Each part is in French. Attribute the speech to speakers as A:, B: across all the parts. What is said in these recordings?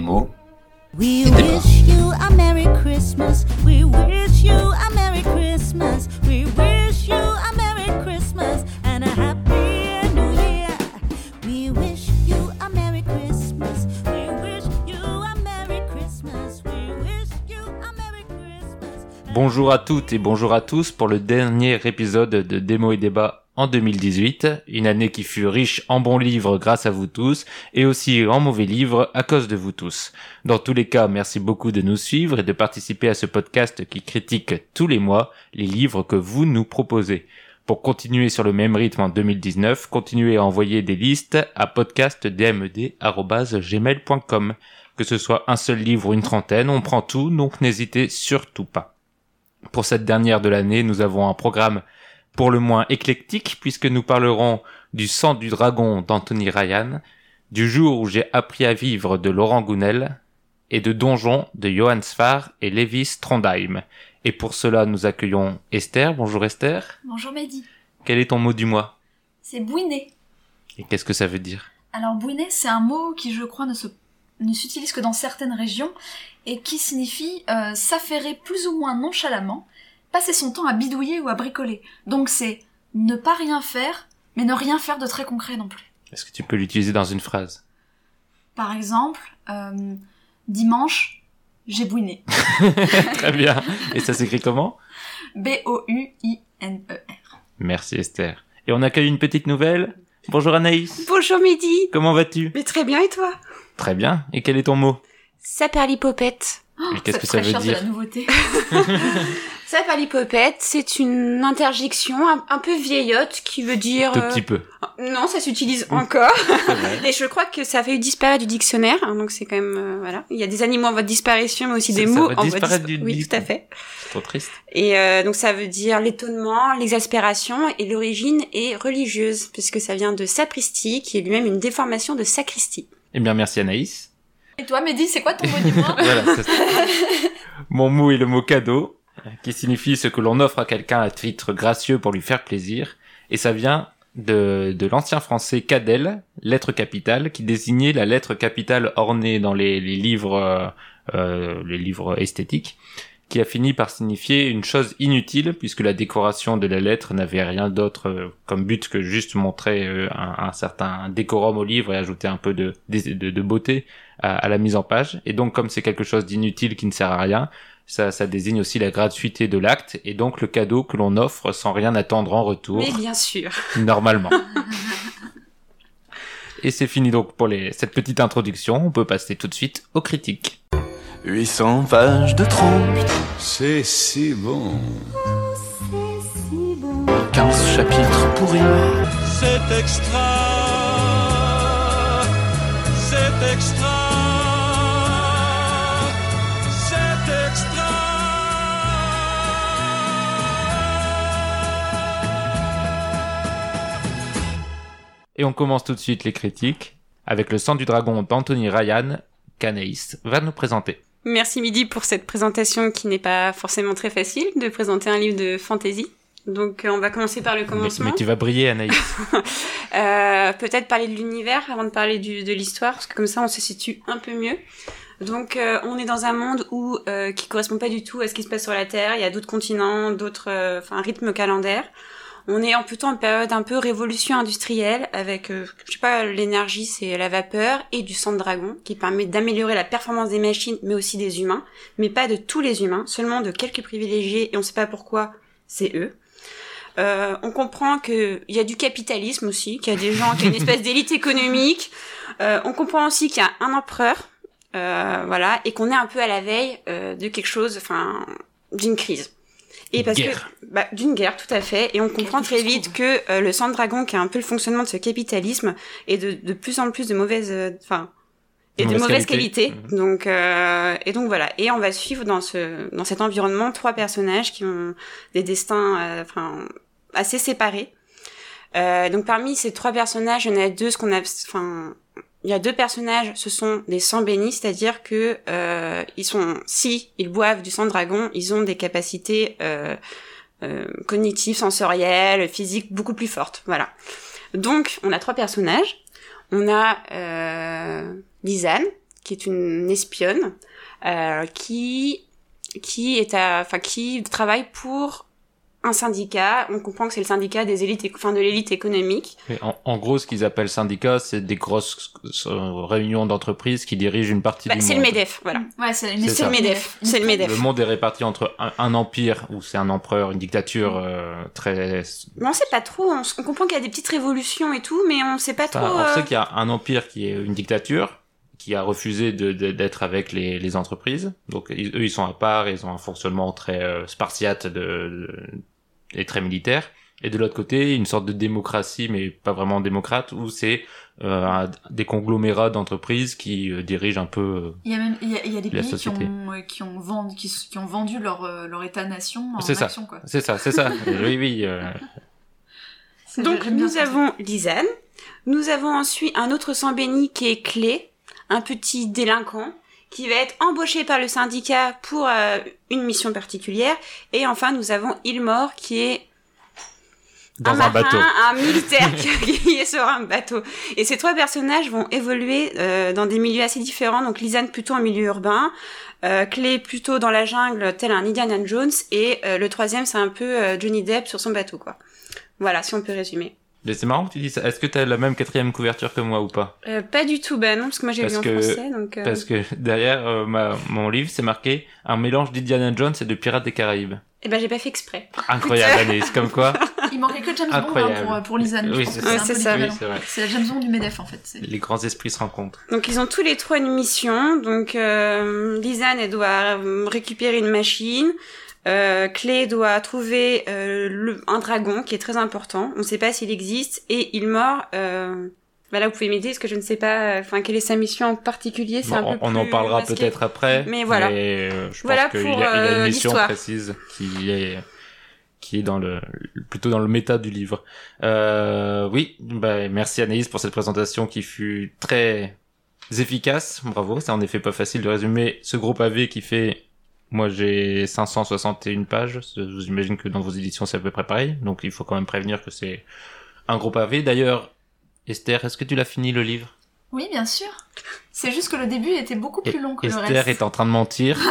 A: démo.
B: We wish you a Merry Christmas. We wish you a Merry Christmas. We wish you a Merry Christmas and a Happy New Year. We wish you a Merry Christmas. We wish you a Merry Christmas. We wish you a Merry Christmas.
C: Bonjour à toutes et bonjour à tous pour le dernier épisode de Démo et Débat en 2018, une année qui fut riche en bons livres grâce à vous tous et aussi en mauvais livres à cause de vous tous. Dans tous les cas, merci beaucoup de nous suivre et de participer à ce podcast qui critique tous les mois les livres que vous nous proposez. Pour continuer sur le même rythme en 2019, continuez à envoyer des listes à podcastdmd.gmail.com. Que ce soit un seul livre ou une trentaine, on prend tout, donc n'hésitez surtout pas. Pour cette dernière de l'année, nous avons un programme pour le moins éclectique puisque nous parlerons du sang du dragon d'Anthony Ryan, du jour où j'ai appris à vivre de Laurent Gounel et de Donjon de Johann Sfar et Lévis Trondheim. Et pour cela, nous accueillons Esther. Bonjour Esther.
D: Bonjour Mehdi.
C: Quel est ton mot du mois?
D: C'est bouiné.
C: Et qu'est-ce que ça veut dire?
D: Alors bouiné, c'est un mot qui je crois ne se ne s'utilise que dans certaines régions et qui signifie euh, s'affairer plus ou moins nonchalamment, passer son temps à bidouiller ou à bricoler. Donc c'est ne pas rien faire, mais ne rien faire de très concret non plus.
C: Est-ce que tu peux l'utiliser dans une phrase?
D: Par exemple, euh, dimanche, j'ai bouiné.
C: Très bien. Et ça s'écrit comment?
D: B-O-U-I-N-E-R.
C: Merci Esther. Et on accueille une petite nouvelle. Bonjour Anaïs.
E: Bonjour Mehdi.
C: Comment vas-tu?
E: Mais très bien et toi?
C: Très bien. Et quel est ton mot?
E: Saperlipopette.
C: Et qu'est-ce que ça veut dire
D: C'est la nouveauté.
E: Saperlipopette, c'est une interjection un, un peu vieillotte qui veut dire...
C: Tout
E: euh,
C: petit peu.
E: Non, ça s'utilise encore. Et je crois que ça fait disparaître du dictionnaire, hein, donc c'est quand même... euh, voilà. Il y a des animaux en voie de disparition, mais aussi
C: Ça-
E: des
C: ça
E: mots
C: va
E: en voie de
C: disparaître
E: dispa-
C: du
E: Oui, tout à fait.
C: C'est trop triste.
E: Et euh, donc ça veut dire l'étonnement, l'exaspération, et l'origine est religieuse, puisque ça vient de sapristi, qui est lui-même une déformation de sacristie.
C: Eh bien, merci Anaïs.
D: Et toi Mehdi, c'est quoi ton mot du mois
C: Voilà, c'est ça. Mon mot est le mot cadeau, qui signifie ce que l'on offre à quelqu'un à titre gracieux pour lui faire plaisir. Et ça vient de, de l'ancien français cadel, lettre capitale, qui désignait la lettre capitale ornée dans les, les livres, euh, euh, les livres esthétiques, qui a fini par signifier une chose inutile, puisque la décoration de la lettre n'avait rien d'autre euh, comme but que juste montrer euh, un, un certain décorum au livre et ajouter un peu de, de, de beauté à, à la mise en page. Et donc, comme c'est quelque chose d'inutile qui ne sert à rien, ça, ça désigne aussi la gratuité de l'acte et donc le cadeau que l'on offre sans rien attendre en retour,
E: Mais bien sûr.
C: normalement. et c'est fini donc pour les, cette petite introduction. On peut passer tout de suite aux critiques.
A: 800 pages de trompe,
F: C'est si bon.
A: 15 chapitres pourris.
G: C'est extra, c'est extra,
C: Et on commence tout de suite les critiques avec le sang du dragon d'Anthony Ryan qu'Anaïs va nous présenter.
E: Merci Midi pour cette présentation qui n'est pas forcément très facile de présenter un livre de fantasy. Donc euh, on va commencer par le commencement.
C: mais tu vas briller Anaïs.
E: Euh, Peut-être parler de l'univers avant de parler du, de l'histoire, parce que comme ça on se situe un peu mieux. Donc euh, on est dans un monde où euh, qui correspond pas du tout à ce qui se passe sur la Terre. Il y a d'autres continents, d'autres, enfin un rythme calendaire. On est en plutôt en période un peu révolution industrielle avec, euh, je sais pas, l'énergie, c'est la vapeur et du sang de dragon qui permet d'améliorer la performance des machines, mais aussi des humains, mais pas de tous les humains, seulement de quelques privilégiés et on sait pas pourquoi c'est eux. Euh, on comprend qu'il y a du capitalisme aussi, qu'il y a des gens, qu'il y a une espèce d'élite économique. Euh, on comprend aussi qu'il y a un empereur, euh, voilà, et qu'on est un peu à la veille euh, de quelque chose, enfin, d'une crise. Et parce
C: Guerre.
E: que bah, d'une guerre, tout à fait, et on comprend très vite que euh, le sang de dragon, qui est un peu le fonctionnement de ce capitalisme, est de, de plus en plus de mauvaise, euh, enfin, et de
C: Mauvaise qualité.
E: qualité. Donc, euh, et donc voilà. Et on va suivre dans ce, dans cet environnement trois personnages qui ont des destins, euh, enfin, assez séparés. Euh, donc parmi ces trois personnages, il y en a deux, ce qu'on a, enfin, il y a deux personnages, ce sont des sangs bénis, c'est-à-dire que euh, ils sont, si ils boivent du sang de dragon, ils ont des capacités euh, euh, cognitives, sensorielles, physiques beaucoup plus fortes. Voilà. Donc on a trois personnages. On a euh, Lisanne, qui est une espionne, euh, qui qui est à, enfin qui travaille pour un syndicat. On comprend que c'est le syndicat des élites, enfin de l'élite économique.
C: Mais en, en gros, ce qu'ils appellent syndicats, c'est des grosses euh, réunions d'entreprises qui dirigent une partie
E: Bah,
C: du
E: c'est
C: monde.
E: le Medef, voilà.
D: Ouais, c'est
C: C'est
E: C'est le Medef, c'est le Medef.
C: Le monde est réparti entre un, un empire où c'est un empereur, une dictature euh, très.
E: Mais on sait pas trop. On, comprend qu'il y a des petites révolutions et tout, mais on sait pas
C: Enfin,
E: trop.
C: on
E: euh,
C: sait qu'il y a un empire qui est une dictature qui a refusé de- de- d'être avec les, les entreprises. Donc ils- eux, ils sont à part, ils ont un fonctionnement très euh, spartiate de- et très militaire. Et de l'autre côté, une sorte de démocratie, mais pas vraiment démocrate, où c'est euh, des conglomérats d'entreprises qui euh, dirigent un peu. euh,
D: Il y a même il y a, il y a des pays qui ont, euh, qui, ont vendu, qui, s- qui ont vendu leur, euh, leur état-nation en
C: C'est ça.
D: action, quoi.
C: C'est ça, c'est ça. oui, oui. euh,
E: Donc nous
D: ça.
E: avons Lisanne, nous avons ensuite un autre sang béni qui est Clé, un petit délinquant qui va être embauché par le syndicat pour euh, une mission particulière. Et enfin nous avons Ilmore qui est
C: dans un,
E: marin,
C: bateau.
E: un militaire qui est sur un bateau. Et ces trois personnages vont évoluer euh, dans des milieux assez différents. Donc Lisanne plutôt en milieu urbain, euh, Clé plutôt dans la jungle, tel un Indiana Jones, et euh, le troisième c'est un peu Johnny Depp sur son bateau quoi. Voilà, si on peut résumer.
C: Mais c'est marrant que tu dis ça. Est-ce que t'as la même quatrième couverture que moi ou pas?
E: Euh, pas du tout, bah non, parce que moi j'ai lu
C: Parce
E: en
C: que-
E: français, donc... euh,
C: Parce que derrière euh, ma, mon livre, c'est marqué un mélange d'Indiana Jones et de Pirates des Caraïbes.
E: Eh ben j'ai pas fait exprès.
C: Incroyable, Anaïs, comme quoi.
D: Il manquait que James Bond hein, pour, pour Lisanne. je
C: Oui,
D: pense
C: c'est
E: ça. c'est ça,
C: Oui, c'est.
D: C'est la James Bond du Medef en fait. c'est-
C: Les grands esprits se rencontrent.
E: Donc ils ont tous les trois une mission. Donc euh, Lisanne, elle doit euh, récupérer une machine. Euh, Clé doit trouver euh, le, un dragon qui est très important. On ne sait pas s'il existe. Et il mord. Euh... Bah là, vous pouvez m'aider parce que je ne sais pas. euh, Enfin, quelle est sa mission en particulier C'est
C: Bon,
E: un
C: on,
E: peu
C: on en parlera peut-être après.
E: Mais voilà.
C: euh, je
E: Voilà
C: pense
E: pour,
C: a, il a
E: euh,
C: une mission
E: l'histoire.
C: précise qui est qui est dans le plutôt dans le méta du livre. Euh, oui, bah, merci Anaïs pour cette présentation qui fut très efficace. Bravo, c'est en effet pas facile de résumer ce gros pavé qui fait. Moi, j'ai 561 pages. Vous imaginez que dans vos éditions, c'est à peu près pareil. Donc, il faut quand même prévenir que c'est un gros pavé. D'ailleurs, Esther, est-ce que tu l'as fini le livre?
D: Oui, bien sûr. C'est juste que le début était beaucoup plus long que le
C: Esther
D: reste.
C: est en train de mentir.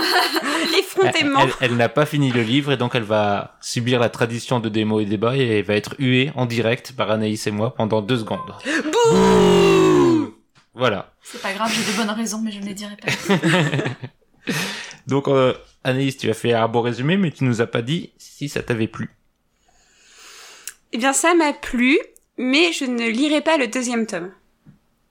C: Elle,
E: Effrontément.
C: elle- elle n'a pas fini le livre et donc elle va subir la tradition de démo et débat et elle va être huée en direct par Anaïs et moi pendant deux secondes. Bouh Voilà.
D: C'est pas grave, j'ai de bonnes raisons, mais je ne les dirai pas.
C: Donc euh, Anaïs, tu as fait un beau résumé, mais tu nous as pas dit si ça t'avait plu.
E: Eh bien, ça m'a plu, mais je ne lirai pas le deuxième tome.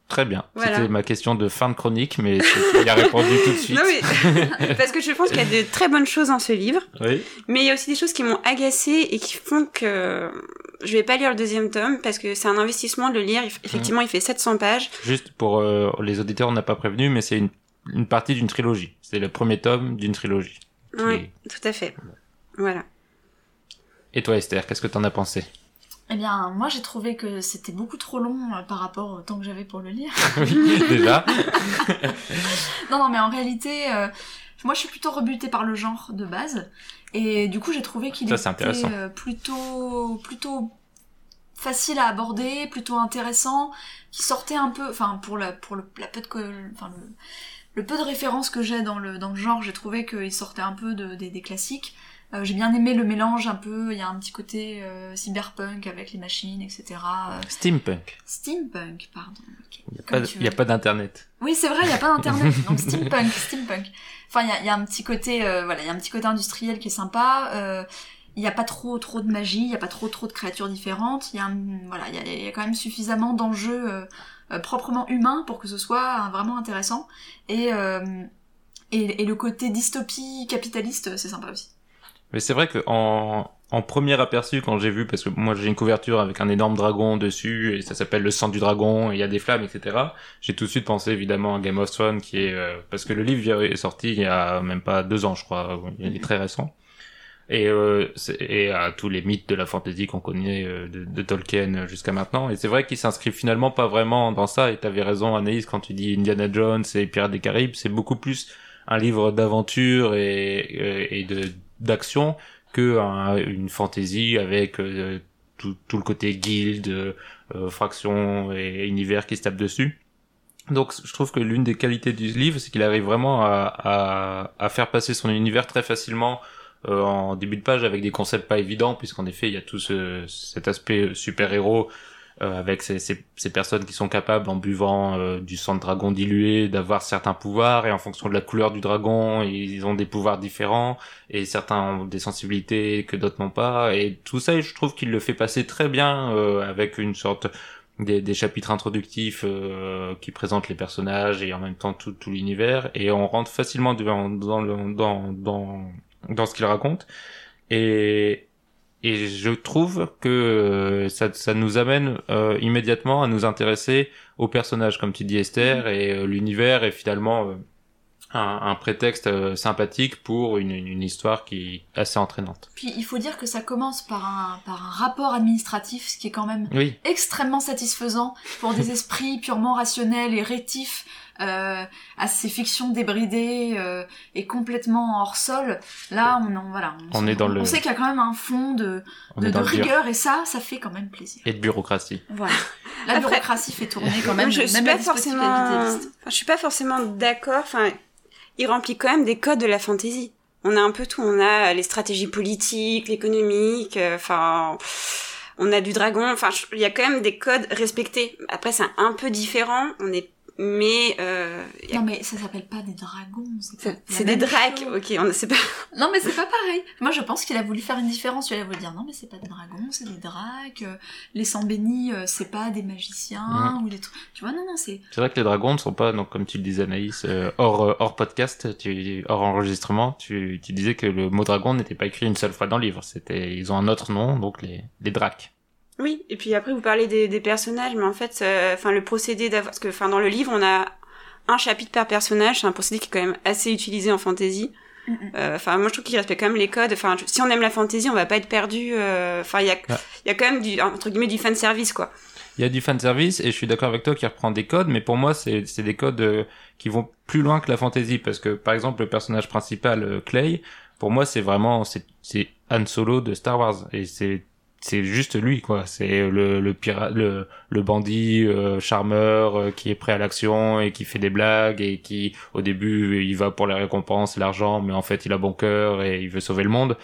C: Très bien.
E: Voilà.
C: C'était ma question de fin de chronique, mais tu y as répondu tout de suite.
E: Non mais parce que je pense qu'il y a de très bonnes choses dans ce livre.
C: Oui.
E: Mais il y a aussi des choses qui m'ont agacée et qui font que je vais pas lire le deuxième tome parce que c'est un investissement de le lire. Eff- Effectivement, il fait 700 pages.
C: Juste pour euh, les auditeurs, on n'a pas prévenu, mais c'est une, une partie d'une trilogie. C'est le premier tome d'une trilogie.
E: Oui, tout à fait. Voilà.
C: Et toi, Esther, qu'est-ce que t'en as pensé?
D: Eh bien, moi j'ai trouvé que c'était beaucoup trop long euh, par rapport au temps que j'avais pour le lire.
C: Oui, déjà.
D: Non, non, mais en réalité, euh, moi je suis plutôt rebutée par le genre de base. Et du coup, j'ai trouvé qu'il était
C: intéressant.
D: euh, plutôt, plutôt facile à aborder, plutôt intéressant, qui sortait un peu, enfin, pour la, pour le, la peu de, enfin, le, le peu de références que j'ai dans le, dans le genre, j'ai trouvé qu'il sortait un peu de, des, des classiques. Euh, j'ai bien aimé le mélange un peu, il y a un petit côté euh, cyberpunk avec les machines, etc. Euh,
C: Steampunk.
D: steampunk, pardon.
C: Il n'y a, pas- a d'internet.
D: Oui, c'est vrai, il n'y a pas d'internet. Donc steampunk, steampunk. Enfin, il y a, il y a un petit côté, euh, voilà, il y a un petit côté industriel qui est sympa. euh, Il n'y a pas trop, trop de magie, il n'y a pas trop, trop de créatures différentes. Il y a, un- voilà, il y a, il y a quand même suffisamment d'enjeux euh, euh, proprement humains pour que ce soit euh, vraiment intéressant. Et, euh, et, et le côté dystopie capitaliste, c'est sympa aussi.
C: Mais c'est vrai que en, en premier aperçu, quand j'ai vu, parce que moi j'ai une couverture avec un énorme dragon dessus, et ça s'appelle le sang du dragon, et il y a des flammes, etc. J'ai tout de suite pensé évidemment à Game of Thrones, qui est euh, parce que le livre est sorti il y a même pas deux ans, je crois, il est très récent. Et, euh, et à tous les mythes de la fantasy qu'on connaît euh, de, Tolkien jusqu'à maintenant. Et c'est vrai qu'il s'inscrit finalement pas vraiment dans ça. Et t'avais raison, Anaïs, quand tu dis Indiana Jones et Pirates des Caraïbes, c'est beaucoup plus un livre d'aventure et, et et de d'action que un- une fantasy avec euh, tout, tout le côté guild, euh, fraction et univers qui se tapent dessus. Donc je trouve que l'une des qualités du livre, c'est qu'il arrive vraiment à, à, à faire passer son univers très facilement euh, en début de page avec des concepts pas évidents, puisqu'en effet il y a tout ce, cet aspect super-héros euh, avec ces, ces, ces personnes qui sont capables en buvant euh, du sang de dragon dilué d'avoir certains pouvoirs et en fonction de la couleur du dragon ils ont des pouvoirs différents et certains ont des sensibilités que d'autres n'ont pas et tout ça je trouve qu'il le fait passer très bien euh, avec une sorte des, des chapitres introductifs euh, qui présentent les personnages et en même temps tout, tout l'univers et on rentre facilement dans, dans, dans, dans, dans ce qu'il raconte. Et, et je trouve que euh, ça, ça nous amène euh, immédiatement à nous intéresser aux personnages comme tu dis Esther et euh, l'univers est finalement euh, un, un prétexte sympathique pour une, une histoire qui est assez entraînante.
D: Puis il faut dire que ça commence par un, par un rapport administratif, ce qui est quand même
C: Oui,
D: extrêmement satisfaisant pour des esprits purement rationnels et rétifs euh, à ces fictions débridées euh, et complètement hors sol. Là, on, en- voilà,
C: On est dans le-
D: on sait qu'il y a quand même un fond de, de, rigueur et ça, ça fait quand même plaisir.
C: Et de bureaucratie.
D: Voilà. La
E: Après-
D: bureaucratie fait tourner quand même.
E: je suis
D: même
E: pas
D: la dispositif
E: forcément, enfin, je suis pas forcément d'accord. Enfin, il remplit quand même des codes de la fantaisie. On a un peu tout. On a les stratégies politiques, l'économique. euh, Enfin, on a du dragon. Enfin, il y a quand même des codes respectés. Après, c'est un peu différent. On est, mais euh, a-
D: Non mais ça s'appelle pas des dragons. C'est
E: c'est c'est des dracs.
D: chose.
E: Ok, on sait pas.
D: Non mais c'est pas pareil. Moi je pense qu'il a voulu faire une différence. Il a voulu dire non mais c'est pas des dragons, c'est des dracs. euh, Les sangs bénis, euh, c'est pas des magiciens ou des trucs. Tu vois non non c'est.
C: C'est vrai que les dragons ne sont pas, donc comme tu le disais Anaïs, euh, hors, euh, hors podcast, tu, hors enregistrement, tu, tu disais que le mot dragon n'était pas écrit une seule fois dans le livre. C'était, ils ont un autre nom, donc les, les dracs.
E: Oui, et puis après vous parlez des, des personnages, mais en fait, euh, enfin le procédé d'avoir, parce que enfin dans le livre on a un chapitre par personnage, c'est un procédé qui est quand même assez utilisé en fantasy. Euh, Enfin moi je trouve qu'il respecte quand même les codes. Enfin si on aime la fantasy, on va pas être perdu. euh, Enfin il y a
C: Ouais.
E: il y a quand même du entre guillemets du fan service quoi.
C: Il y a du fan service et je suis d'accord avec toi qui reprend des codes, mais pour moi c'est c'est des codes euh, qui vont plus loin que la fantasy parce que par exemple le personnage principal euh, Clay, pour moi c'est vraiment c'est c'est Han Solo de Star Wars et c'est c'est juste lui quoi. C'est le le pirate le le bandit euh, charmeur euh, qui est prêt à l'action et qui fait des blagues et qui au début il va pour les récompenses l'argent, mais en fait il a bon cœur et il veut sauver le monde.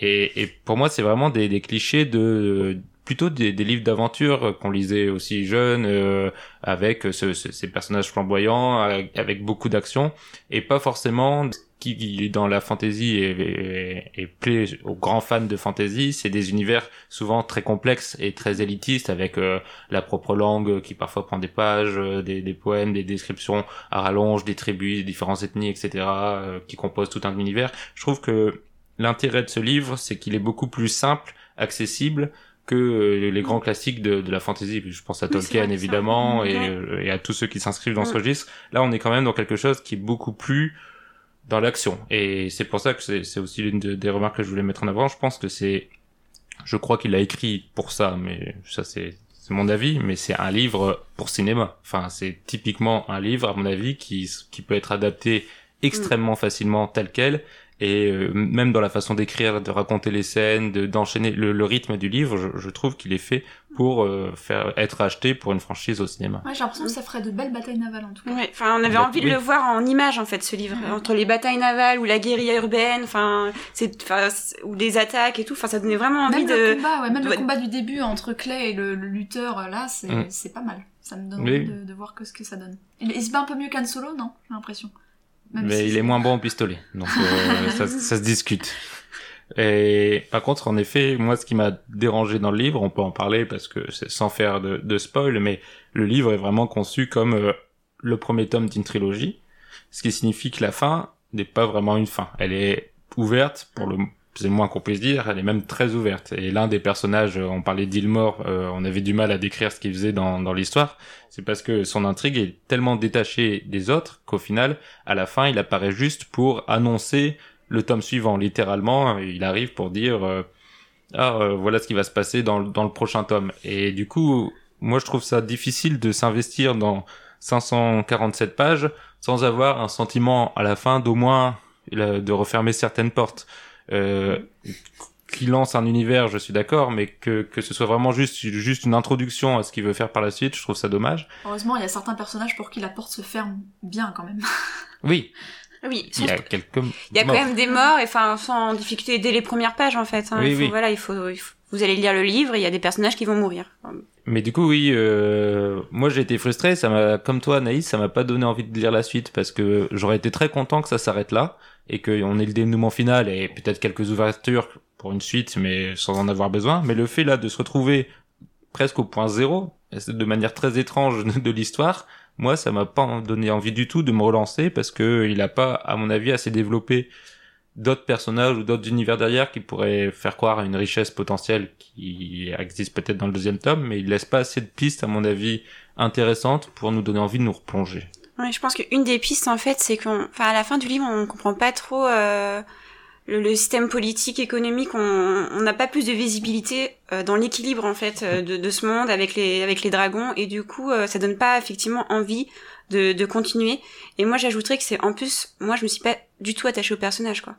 C: Et, et pour moi, c'est vraiment des, des clichés de plutôt des, des livres d'aventure qu'on lisait aussi jeune, euh, avec ce- ce- ces personnages flamboyants, avec beaucoup d'action, et pas forcément qui, qui dans la fantasy et, et, et plaît aux grands fans de fantasy, c'est des univers souvent très complexes et très élitistes, avec euh, la propre langue qui parfois prend des pages, euh, des, des poèmes, des descriptions à rallonge, des tribus, des différentes ethnies, etc., euh, qui composent tout un univers. Je trouve que l'intérêt de ce livre, c'est qu'il est beaucoup plus simple, accessible que euh, les grands classiques de, de la fantasy. Je pense à
E: Oui,
C: Tolkien évidemment et, euh, et à tous ceux qui s'inscrivent dans ce
E: Mm.
C: registre. Là, on est quand même dans quelque chose qui est beaucoup plus dans l'action. Et c'est pour ça que c'est aussi l'une de- des remarques que je voulais mettre en avant. Je pense que c'est, je crois qu'il a écrit pour ça, mais ça c'est c'est mon avis, mais c'est un livre pour cinéma. Enfin, c'est typiquement un livre, à mon avis, qui, qui peut être adapté extrêmement facilement tel quel et euh, même dans la façon d'écrire, de raconter les scènes, de d'enchaîner le, le rythme du livre, je, je trouve qu'il est fait pour euh, faire être acheté pour une franchise au cinéma.
D: Ouais, j'ai l'impression que ça ferait de belles batailles navales en tout cas.
E: Ouais, enfin on avait
C: Bah,
E: envie de
C: oui.
E: le voir en image en fait ce livre
D: Mhm.
E: entre les batailles navales ou la guérilla urbaine, enfin c'est ou des attaques et tout, enfin ça donnait vraiment envie
D: Même le
E: de
D: combat, ouais, même le
E: de-
D: combat du début entre Clay et le, le lutteur là, c'est
C: Mm.
D: c'est pas mal. Ça me donne
C: Oui.
D: Envie de, de voir que ce que ça donne. Il, il se bat un peu mieux qu'Han Solo, non? J'ai l'impression. Même
C: mais
D: si
C: il est moins bon au pistolet, donc euh, ça, ça se discute. Et par contre, en effet, moi, ce qui m'a dérangé dans le livre, on peut en parler parce que c'est sans faire de, de spoil, mais le livre est vraiment conçu comme euh, le premier tome d'une trilogie, ce qui signifie que la fin n'est pas vraiment une fin. Elle est ouverte pour le c'est le moins qu'on puisse dire, elle est même très ouverte. Et l'un des personnages, euh, on parlait d'Ilmore, euh, on avait du mal à décrire ce qu'il faisait dans, dans l'histoire, c'est parce que son intrigue est tellement détachée des autres qu'au final, à la fin, il apparaît juste pour annoncer le tome suivant. Littéralement, il arrive pour dire euh, ah voilà ce qui va se passer dans, dans le prochain tome. Et du coup, moi je trouve ça difficile de s'investir dans 547 pages sans avoir un sentiment à la fin d'au moins de refermer certaines portes. Euh, qu'il lance un univers, je suis d'accord, mais que, que ce soit vraiment juste, juste une introduction à ce qu'il veut faire par la suite, je trouve ça dommage.
D: Heureusement, il y a certains personnages pour qui la porte se ferme bien quand même.
C: Oui,
E: Oui,
C: il y a quelques.
E: Il y a quand même des morts, et enfin, sans difficulté dès les premières pages, en fait. hein.
C: Oui,
E: Il faut-
C: oui.
E: Voilà, il faut, il faut- vous allez lire le livre, il y a des personnages qui vont mourir.
C: Mais du coup, oui, euh, moi j'ai été frustré. Ça m'a, comme toi, Anaïs, ça m'a pas donné envie de lire la suite parce que j'aurais été très content que ça s'arrête là et qu'on ait le dénouement final et peut-être quelques ouvertures pour une suite, mais sans en avoir besoin. Mais le fait là de se retrouver presque au point zéro, de manière très étrange de l'histoire, moi ça m'a pas donné envie du tout de me relancer parce que il a pas, à mon avis, assez développé d'autres personnages ou d'autres univers derrière qui pourraient faire croire à une richesse potentielle qui existe peut-être dans le deuxième tome, mais il laisse pas assez de pistes, à mon avis, intéressantes pour nous donner envie de nous replonger.
E: Ouais, je pense qu'une des pistes, en fait, c'est qu'on, enfin, à la fin du livre, on comprend pas trop euh, le, le système politique, économique. On n'a pas plus de visibilité euh, dans l'équilibre, en fait, euh, de, de ce monde avec les avec les dragons, et du coup, euh, ça donne pas effectivement envie de, de continuer. Et moi, j'ajouterais que c'est en plus, moi, je me suis pas du tout attachée au personnage, quoi.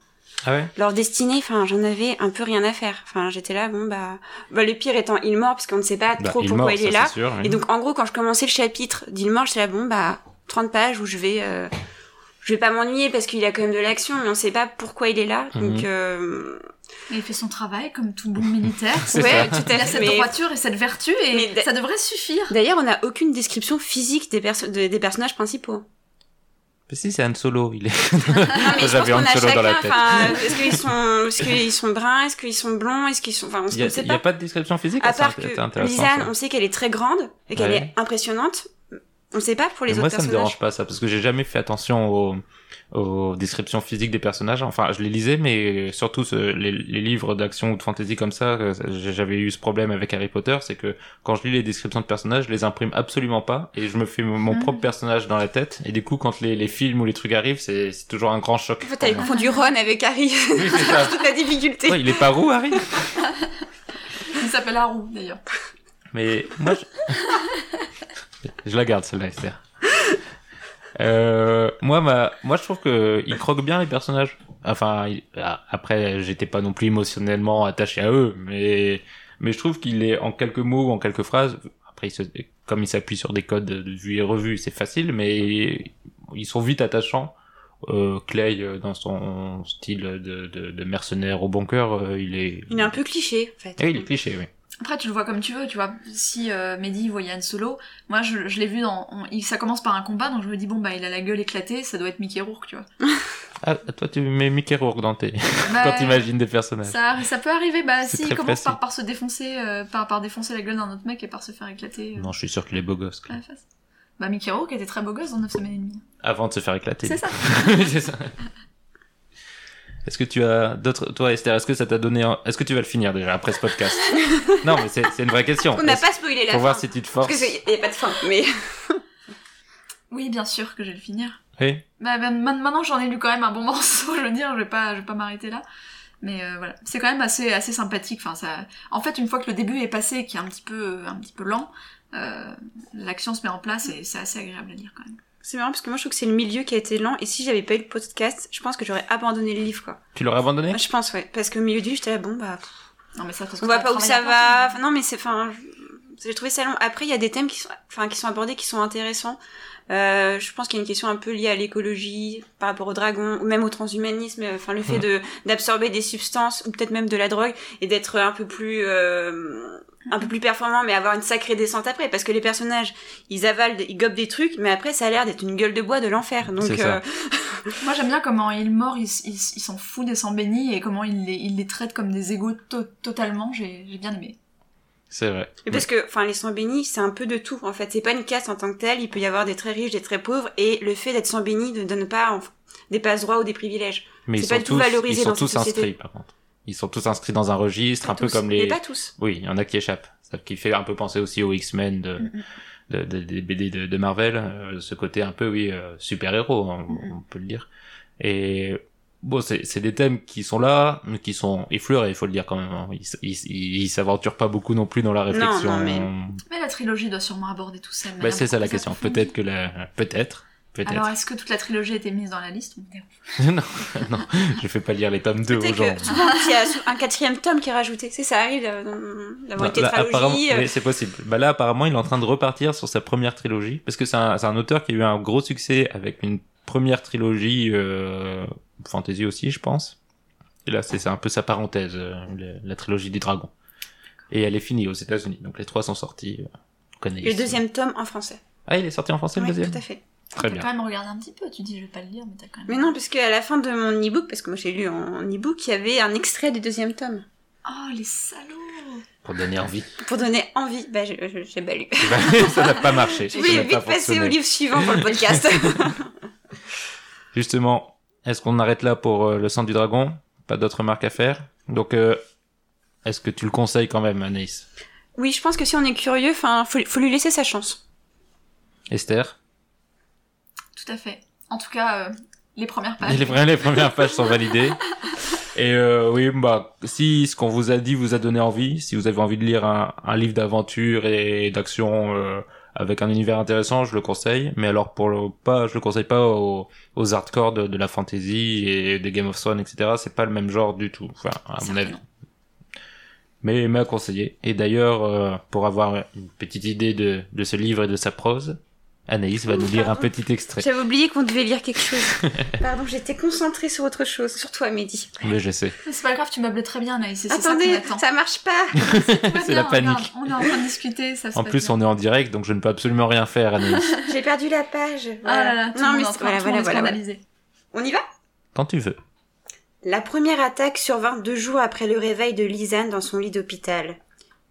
C: Ah ouais?
E: Leur destinée, enfin, j'en avais un peu rien à faire. Enfin, j'étais là, bon bah, bah le pire étant Ilmore, parce qu'on ne sait pas
C: Bah,
E: trop pourquoi il est là.
C: sûr, oui.
E: Et donc, en gros, quand je commençais le chapitre d'Ilmore, j'étais là, bon, bah, 30 pages où je vais, euh, je vais pas m'ennuyer parce qu'il y a quand même de l'action, mais on sait pas pourquoi il est là.
C: Mhm.
E: Donc, euh,
D: Et il fait son travail comme tout bon militaire.
E: Ouais,
C: ça.
E: tout
D: Il
E: à
D: a
E: fait.
D: cette
E: Mais
D: droiture et cette vertu et
E: Mais
D: ça devrait suffire.
E: d'ailleurs, on n'a aucune description physique des, perso- de- des personnages principaux.
C: Mais si, c'est Han Solo, il est.
E: Non, mais je
C: J'avais Han Solo dans la tête.
E: enfin, est-ce qu'ils sont, est-ce qu'ils sont bruns, est-ce qu'ils sont blonds, est-ce qu'ils sont, enfin, on ne sait
C: il y a
E: pas.
C: pas de description physique
E: À part que. Lisanne, on sait qu'elle est très grande et qu'elle
C: Ouais.
E: est impressionnante. On sait pas pour les
C: Mais
E: autres
C: moi, ça me
E: personnages.
C: dérange pas ça, parce que j'ai jamais fait attention aux, aux descriptions physiques des personnages. Enfin, je les lisais, mais surtout ce- les, les livres d'action ou de fantasy comme ça, euh, j'avais eu ce problème avec Harry Potter, c'est que quand je lis les descriptions de personnages, je les imprime absolument pas, et je me fais mon
D: Mhm.
C: propre personnage dans la tête, et du coup, quand les, les films ou les trucs arrivent, c'est c'est toujours un grand choc.
E: En fait, t'avais confondu Ron avec Harry.
C: Oui, c'est ça.
E: Toute la difficulté.
C: Ouais, il est pas roux, Harry
D: Il s'appelle Haru d'ailleurs.
C: Mais moi, je, je la garde celle-là, Esther. Euh, moi, ma, moi, je trouve que il croque bien les personnages. Enfin, il- ah, après, j'étais pas non plus émotionnellement attaché à eux, mais mais je trouve qu'il est en quelques mots, en quelques phrases. Après, il se- comme il s'appuie sur des codes de vue et revue, c'est facile, mais ils sont vite attachants. Euh, Clay, euh, dans son style de, de, de mercenaire au bon cœur, euh, il est.
E: Il est un peu cliché, en fait.
C: Eh oui, il est cliché, oui.
D: Après, tu le vois comme tu veux, tu vois. Si euh, Mehdi voyait Han Solo, moi je, je l'ai vu dans. on- il- ça commence par un combat, donc je me dis, bon bah il a la gueule éclatée, ça doit être Mickey Rourke, tu vois.
C: Ah, toi, tu mets Mickey Rourke dans tes...
D: Bah,
C: quand t'imagines des personnages.
D: Ça, ça peut arriver, bah si il commence par, par se défoncer, euh, par, par défoncer la gueule d'un autre mec et par se faire éclater euh,
C: Non, je suis sûr qu'il est beau gosse.
D: à la face. Bah Mickey Rourke était très beau gosse dans 9 semaines et demie.
C: Avant de se faire éclater.
D: C'est ça.
C: C'est ça. Est-ce que tu as d'autres... Toi, Esther, est-ce que ça t'a donné... un- Est-ce que tu vas le finir déjà après ce podcast? Non, mais c'est c'est une vraie question.
E: On n'a pas spoilé la
C: Pour
E: fin.
C: voir si tu te
E: Parce
C: forces.
E: qu'il n'y a pas de fin, mais...
D: Oui, bien sûr que je vais le finir.
C: Oui.
D: Bah, bah, ma- maintenant j'en ai lu quand même un bon morceau, je veux dire, je vais pas, je vais pas m'arrêter là. Mais euh, voilà, c'est quand même assez, assez sympathique. Enfin, ça, en fait, une fois que le début est passé, qui est un petit peu, un petit peu lent, euh, l'action se met en place et c'est assez agréable à lire quand même.
E: C'est marrant parce que moi je trouve que c'est le milieu qui a été lent et si j'avais pas eu le podcast, je pense que j'aurais abandonné le livre quoi.
C: Tu l'aurais abandonné?
E: Je pense ouais, parce qu'au milieu du livre j'étais là bon bah pff,
D: Non, mais ça, parce que
E: on voit pas où ça va. Enfin non mais c'est enfin j'ai trouvé ça long. Après il y a des thèmes qui sont enfin qui sont abordés qui sont intéressants. Euh, je pense qu'il y a une question un peu liée à l'écologie par rapport aux dragons ou même au transhumanisme. Enfin le fait de d'absorber des substances ou peut-être même de la drogue et d'être un peu plus euh, un peu plus performant mais avoir une sacrée descente après parce que les personnages ils avalent ils gobent des trucs mais après ça a l'air d'être une gueule de bois de l'enfer donc euh,
D: Moi j'aime bien comment il mord, il, il, il s'en fout des sans bénis et comment il les, il les traite comme des égaux to- totalement. J'ai j'ai bien aimé.
C: C'est vrai.
E: Mais parce que, enfin, les sans bénis, c'est un peu de tout, en fait. C'est pas une caste en tant que telle. Il peut y avoir des très riches, des très pauvres, et le fait d'être sans béni ne donne pas en- des passe-droits ou des privilèges.
C: Mais
E: C'est
C: ils
E: pas
C: sont
E: tout
C: tous,
E: valorisé
C: ils sont
E: dans
C: tous
E: cette société.
C: inscrits, par contre. Ils sont tous inscrits dans un registre, un peu comme les...
E: Mais pas tous.
C: Oui, il y en a qui échappent. Ça qui fait un peu penser aussi aux X-Men de,
D: Mhm.
C: de, de- des BD de, de Marvel, euh, ce côté un peu, oui, euh, super-héros, on,
D: Mhm.
C: on peut le dire. Et bon, c'est des thèmes qui sont là, mais qui sont effleurés, il faut le dire quand même. hein. Ils s'aventurent pas beaucoup non plus dans la réflexion.
E: non, mais-
D: Mais la trilogie doit sûrement aborder tout ça.
C: Bah, c'est ça la question. Peut-être que la... Peut-être. Peut-être.
D: Alors, est-ce que toute la trilogie a été mise dans la liste
C: non, non, je fais pas lire les tomes 2 aux
E: Peut-être
C: gens.
E: que souvent, il y a un quatrième tome qui est rajouté. C'est ça
C: Non,
E: une
C: là, apparemment,
E: tétralogie. euh,
C: oui, c'est possible. Bah là, apparemment, il est en train de repartir sur sa première trilogie, parce que c'est un, c'est un auteur qui a eu un gros succès avec une première trilogie euh, fantasy aussi, je pense. Et là, c'est c'est un peu sa parenthèse, euh, la, la trilogie du dragon. Et elle est finie aux États-Unis, donc les trois sont sortis. euh, on connaît
E: Le deuxième tome en français.
C: Ah, il est sorti en français le
E: Oui,
C: deuxième?
E: tout à fait.
C: Très bien.
D: quand même regardé un petit peu. Tu dis, je vais pas le lire, mais t'as quand même.
E: Mais non, parce qu'à la fin de mon e-book, parce que moi j'ai lu en e-book, il y avait un extrait du deuxième tome.
D: Oh, les salauds
C: Pour donner envie.
E: Pour donner envie. Bah, j'ai pas lu.
C: ça n'a pas marché.
E: Je
C: n'a
E: vite
C: pas
E: passer au livre suivant pour le podcast.
C: Justement, est-ce qu'on arrête là pour euh, le sang du dragon? Pas d'autres remarques à faire? Donc, euh, est-ce que tu le conseilles quand même, Anaïs?
E: Oui, je pense que si on est curieux, faut, faut lui laisser sa chance.
C: Esther?
D: Tout à fait. En tout cas, euh, les premières pages.
C: les, les premières pages sont validées. Et euh, oui, bah, si ce qu'on vous a dit vous a donné envie, si vous avez envie de lire un, un livre d'aventure et d'action euh, avec un univers intéressant, je le conseille. Mais alors pour le pas, je le conseille pas aux, aux hardcore de, de la fantasy et des Game of Thrones, etc. C'est pas le même genre du tout. Enfin, à mon avis. Mais, à conseiller. Et d'ailleurs, euh, pour avoir une petite idée de, de ce livre et de sa prose, Anaïs va nous lire un petit extrait.
E: J'avais oublié qu'on devait lire quelque chose. Pardon, j'étais concentrée sur autre chose, sur toi, Mehdi.
C: Mais je sais.
D: Mais C'est pas grave, tu meubles très bien, Anaïs. ça
E: Attendez,
D: attend.
E: ça marche pas.
C: C'est la
D: bien,
C: panique.
D: regarde, on est en train de discuter, ça se
C: En plus,
D: bien.
C: on est en direct, donc je ne peux absolument rien faire, Anaïs.
E: J'ai perdu la page.
D: Ah là là, tout
E: non, mais
D: en
E: c'est-
D: train
E: voilà. On y va?
C: Quand tu veux.
E: La première attaque survint deux jours après le réveil de Lisanne dans son lit d'hôpital.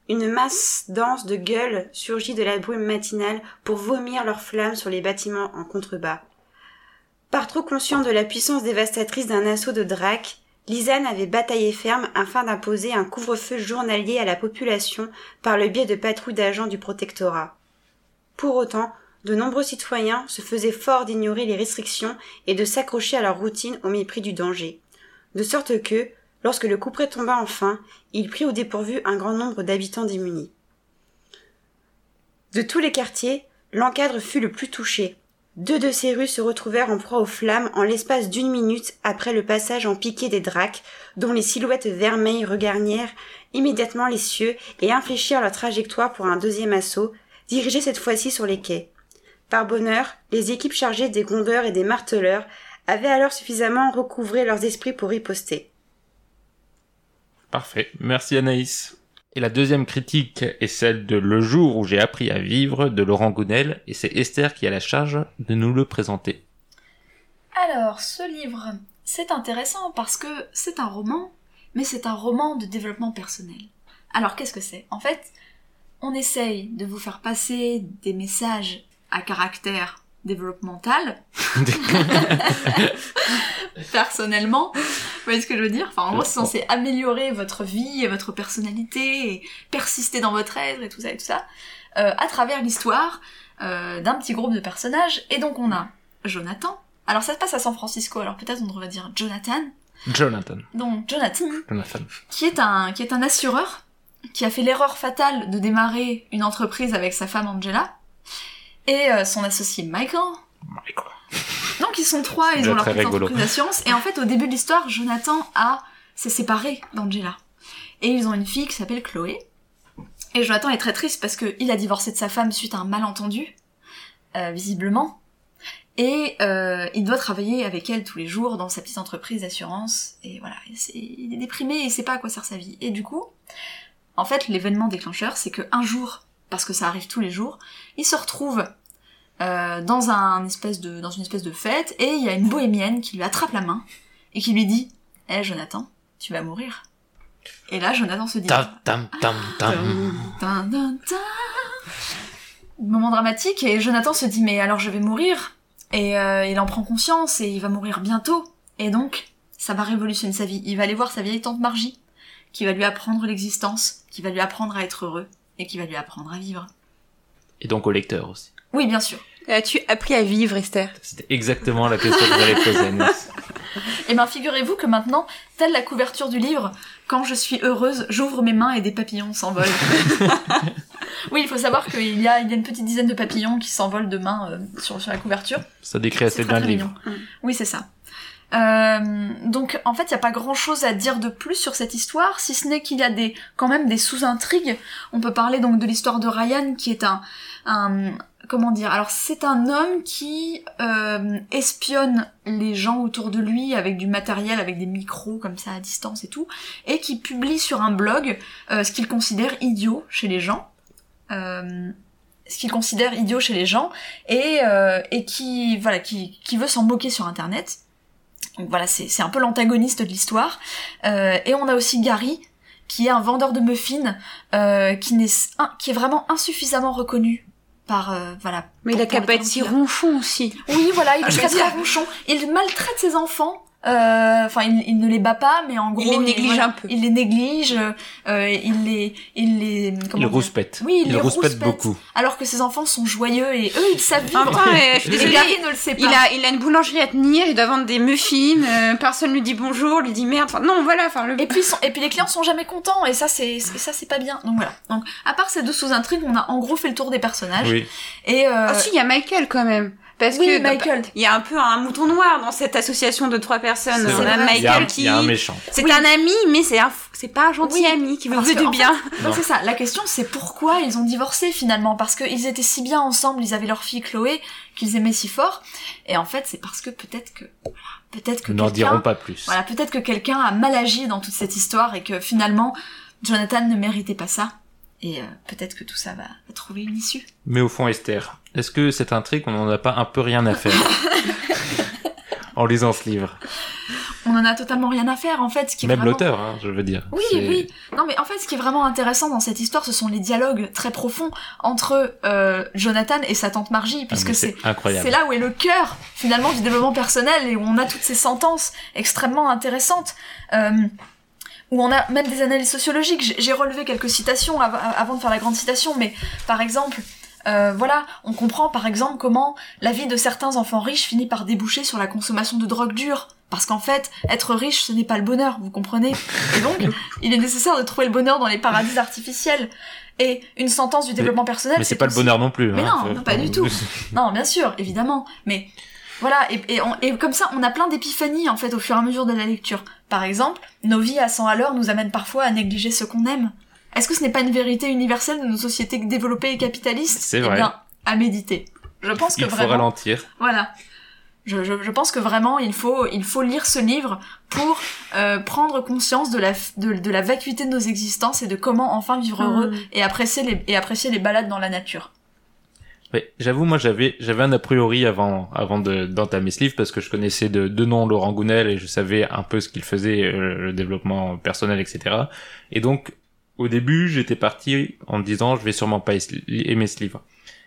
E: Une masse dense de gueules surgit de la brume matinale pour vomir leurs flammes sur les bâtiments en contrebas. Par trop conscient de la puissance dévastatrice d'un assaut de dracs, Lisanne avait bataillé ferme afin d'imposer un couvre-feu journalier à la population par le biais de patrouilles d'agents du protectorat. Pour autant, de nombreux citoyens se faisaient fort d'ignorer les restrictions et de s'accrocher à leur routine au mépris du danger. De sorte que, lorsque le couperet tomba enfin, il prit au dépourvu un grand nombre d'habitants démunis. De tous les quartiers, l'encadre fut le plus touché. Deux de ces rues se retrouvèrent en proie aux flammes en l'espace d'une minute après le passage en piqué des dracs, dont les silhouettes vermeilles regagnèrent immédiatement les cieux et infléchirent leur trajectoire pour un deuxième assaut, dirigé cette fois-ci sur les quais. Par bonheur, les équipes chargées des grondeurs et des marteleurs avaient alors suffisamment recouvré leurs esprits pour riposter.
C: Parfait. Merci, Anaïs. Et la deuxième critique est celle de Le jour où j'ai appris à vivre de Laurent Gounel, et c'est Esther qui a la charge de nous le présenter.
D: Alors, ce livre, c'est intéressant parce que c'est un roman, mais c'est un roman de développement personnel. Alors, qu'est-ce que c'est? En fait, on essaye de vous faire passer des messages à caractère développemental, personnellement. Vous voyez ce que je veux dire? Enfin, en gros, c'est censé améliorer votre vie et votre personnalité et persister dans votre être et tout ça et tout ça, euh, à travers l'histoire euh, d'un petit groupe de personnages. Et donc, on a Jonathan. Alors, ça se passe à San Francisco, alors peut-être on devrait dire Jonathan.
C: Jonathan.
D: Donc, Jonathan,
C: Jonathan.
D: qui est un, qui est un assureur, qui a fait l'erreur fatale de démarrer une entreprise avec sa femme Angela, et euh, son associé Michael,
C: Michael.
D: donc ils sont trois, ils ont leur petite
C: rigolo.
D: entreprise d'assurance. Et en fait, au début de l'histoire, Jonathan a s'est séparé d'Angela. Et ils ont une fille qui s'appelle Chloé. Et Jonathan est très triste parce qu'il a divorcé de sa femme suite à un malentendu, euh, visiblement. Et euh, il doit travailler avec elle tous les jours dans sa petite entreprise d'assurance. Et voilà, et il est déprimé et il sait pas à quoi sert sa vie. Et du coup, en fait, l'événement déclencheur, c'est que un jour, parce que ça arrive tous les jours, il se retrouve euh, dans un espèce de dans une espèce de fête et il y a une bohémienne qui lui attrape la main et qui lui dit "Eh Jonathan, tu vas mourir." Et là Jonathan se dit
C: Tam, tam, tam, tam.
D: Moment dramatique et Jonathan se dit mais alors je vais mourir et euh, il en prend conscience et il va mourir bientôt et donc ça va révolutionner sa vie. Il va aller voir sa vieille tante Margie qui va lui apprendre l'existence, qui va lui apprendre à être heureux et qui va lui apprendre à vivre.
C: Et donc au lecteur aussi.
D: Oui bien sûr.
E: As-tu appris à vivre, Esther
C: C'était exactement la question que j'allais poser, Anaïs.
D: Et ben figurez-vous que maintenant, telle la couverture du livre, quand je suis heureuse, j'ouvre mes mains et des papillons s'envolent. Oui, il faut savoir qu'il y a, il y a une petite dizaine de papillons qui s'envolent de main euh, sur, sur la couverture.
C: Ça décrit assez bien le livre.
D: mignon. Oui, c'est ça. Euh, donc en fait, il n'y a pas grand-chose à dire de plus sur cette histoire, si ce n'est qu'il y a des, quand même des sous-intrigues. On peut parler donc de l'histoire de Ryan, qui est un, un comment dire Alors c'est un homme qui euh, espionne les gens autour de lui avec du matériel, avec des micros comme ça à distance et tout, et qui publie sur un blog euh, ce qu'il considère idiot chez les gens. Euh, ce qu'il considère idiot chez les gens et, euh, et qui voilà qui, qui veut s'en moquer sur internet. Donc voilà, c'est c'est un peu l'antagoniste de l'histoire. Euh, et on a aussi Gary, qui est un vendeur de muffins, euh, qui, n'est, un- qui est vraiment insuffisamment reconnu par euh, voilà.
E: Mais il a qu'à
D: a.
E: ronchon aussi.
D: Oui, voilà, il
E: Ah,
D: est
E: veux
D: très
E: dire-
D: ronchon. Il maltraite ses enfants. Euh, Enfin, il, il ne les bat pas, mais en gros,
E: les néglige
D: voilà,
E: un peu.
D: Il les néglige. euh, il les, il les, comment
C: Il rouspète.
D: Oui, il
C: il
D: les
C: rouspète beaucoup.
D: Alors que ses enfants sont joyeux et eux, ils savent
E: En
D: vivre.
E: temps, euh, je suis
D: Et
E: désolée,
D: Gary ne le sait pas.
E: Il a, il a une boulangerie à tenir, il doit vendre des muffins, euh, personne lui dit bonjour, lui dit merde. Enfin, non, voilà, enfin, le...
D: Et puis, son- et puis les clients sont jamais contents et ça c'est et ça c'est pas bien. Donc voilà. Donc à part ces deux sous-intrigues, on a en gros fait le tour des personnages.
C: Oui.
D: Et euh,
E: Ah si, il y a Michael quand même. Parce
D: oui,
E: que
D: Michael.
E: il y a un peu un mouton noir dans cette association de trois personnes.
C: C'est
E: On
C: vrai.
E: a
C: Il y a,
E: Michael qui...
C: il y a un méchant.
E: C'est
D: Oui.
E: un ami, mais c'est un... c'est pas un gentil
D: Oui,
E: ami qui veut
D: parce
E: veut
D: que,
E: du
D: en
E: bien.
D: Donc c'est ça. La question c'est pourquoi ils ont divorcé finalement? Parce qu'ils étaient si bien ensemble, ils avaient leur fille Chloé qu'ils aimaient si fort. Et en fait c'est parce que peut-être que voilà, peut-être que
C: Nous n'en
D: quelqu'un
C: dirons pas plus.
D: voilà peut-être que quelqu'un a mal agi dans toute cette histoire et que finalement Jonathan ne méritait pas ça. Et euh, peut-être que tout ça va, va trouver une issue.
C: Mais au fond, Esther, est-ce que cette intrigue, on n'en a pas un peu rien à faire en lisant ce livre?
D: On en a totalement rien à faire en fait. Ce qui est
C: Même
D: vraiment-
C: l'auteur, hein, je veux dire.
D: Oui, oui. Non, mais en fait, ce qui est vraiment intéressant dans cette histoire, ce sont les dialogues très profonds entre euh, Jonathan et sa tante Margie,
C: Ah,
D: puisque c'est c'est là où est le cœur finalement du développement personnel et où on a toutes ces sentences extrêmement intéressantes. euh, où on a même des analyses sociologiques. J'ai- relevé quelques citations av- avant de faire la grande citation, mais par exemple, euh, voilà, on comprend par exemple comment la vie de certains enfants riches finit par déboucher sur la consommation de drogue dure. Parce qu'en fait, être riche, ce n'est pas le bonheur, vous comprenez? Et donc, il est nécessaire de trouver le bonheur dans les paradis artificiels. Et une sentence du développement personnel,
C: Mais c'est pas le bonheur non plus.
D: Mais
C: hein.
D: non, non, pas du tout. non, bien sûr, évidemment. Mais voilà, et, et, on- et comme ça, on a plein d'épiphanies en fait au fur et à mesure de la lecture. Par exemple, nos vies à 100 à l'heure nous amènent parfois à négliger ce qu'on aime. Est-ce que ce n'est pas une vérité universelle de nos sociétés développées et capitalistes
C: C'est
D: Eh
C: vrai.
D: bien, à méditer. Je pense que
C: Il faut
D: vraiment.
C: ralentir.
D: Voilà. Je, je, je pense que vraiment il faut, il faut lire ce livre pour euh, prendre conscience de la, de, de la vacuité de nos existences et de comment enfin vivre heureux
E: Mm.
D: et apprécier les, et apprécier les balades dans la nature.
C: Ouais, j'avoue, moi j'avais j'avais un a priori avant avant de d'entamer ce livre parce que je connaissais de deux noms Laurent Gounel et je savais un peu ce qu'il faisait, euh, le développement personnel, etc. Et donc au début j'étais parti en me disant je vais sûrement pas aimer ce livre.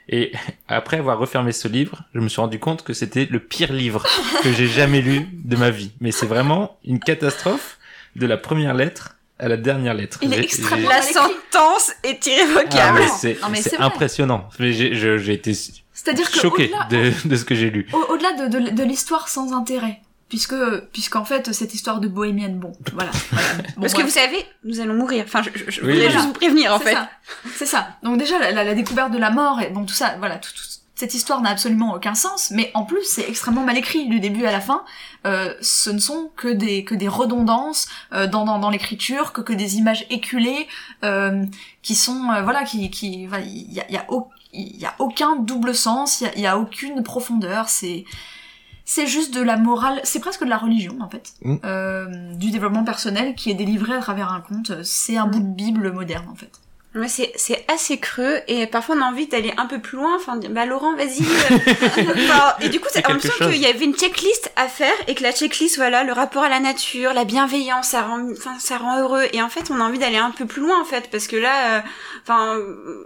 C: Et après avoir refermé ce livre, je me suis rendu compte que c'était le pire livre que j'ai jamais lu de ma vie. Mais c'est vraiment une catastrophe de la première lettre à la dernière lettre.
D: Il est extrêmement
E: La sentence est
C: Ah,
E: irrévocable.
C: mais c'est
D: Non, mais c'est
C: c'est
D: vrai.
C: impressionnant. Mais j'ai été
D: C'est-à-dire que
C: choqué de, de ce que j'ai lu.
D: au- au-delà de, de, de l'histoire sans intérêt, puisque puisqu'en fait cette histoire de bohémienne, bon, voilà. voilà. Bon,
E: Parce que vous savez, nous allons mourir. Enfin, je, je, je
C: Oui,
E: voulais juste vous prévenir, en
D: C'est
E: fait.
D: ça. C'est ça. Donc déjà la, la- la découverte de la mort et bon tout ça, voilà, tout, tout- cette histoire n'a absolument aucun sens, mais en plus c'est extrêmement mal écrit du début à la fin. Euh, ce ne sont que des que des redondances euh, dans dans, dans l'écriture, que que des images éculées euh, qui sont euh, voilà qui qui voilà, il y a il y a, y a aucun double sens, il y a, y a aucune profondeur, c'est c'est juste de la morale, c'est presque de la religion en fait,
C: Mm.
D: euh, du développement personnel qui est délivré à travers un conte. C'est un bout de bible moderne en fait.
E: Ouais, c'est, c'est assez creux et parfois on a envie d'aller un peu plus loin. Enfin, bah Laurent, vas-y. euh. Et du coup,
C: quelque
E: l'impression
C: chose.
E: qu'il y avait une checklist à faire et que la checklist, voilà, le rapport à la nature, la bienveillance, ça rend, enfin, ça rend heureux. Et en fait, on a envie d'aller un peu plus loin en fait parce que là, euh, enfin. euh,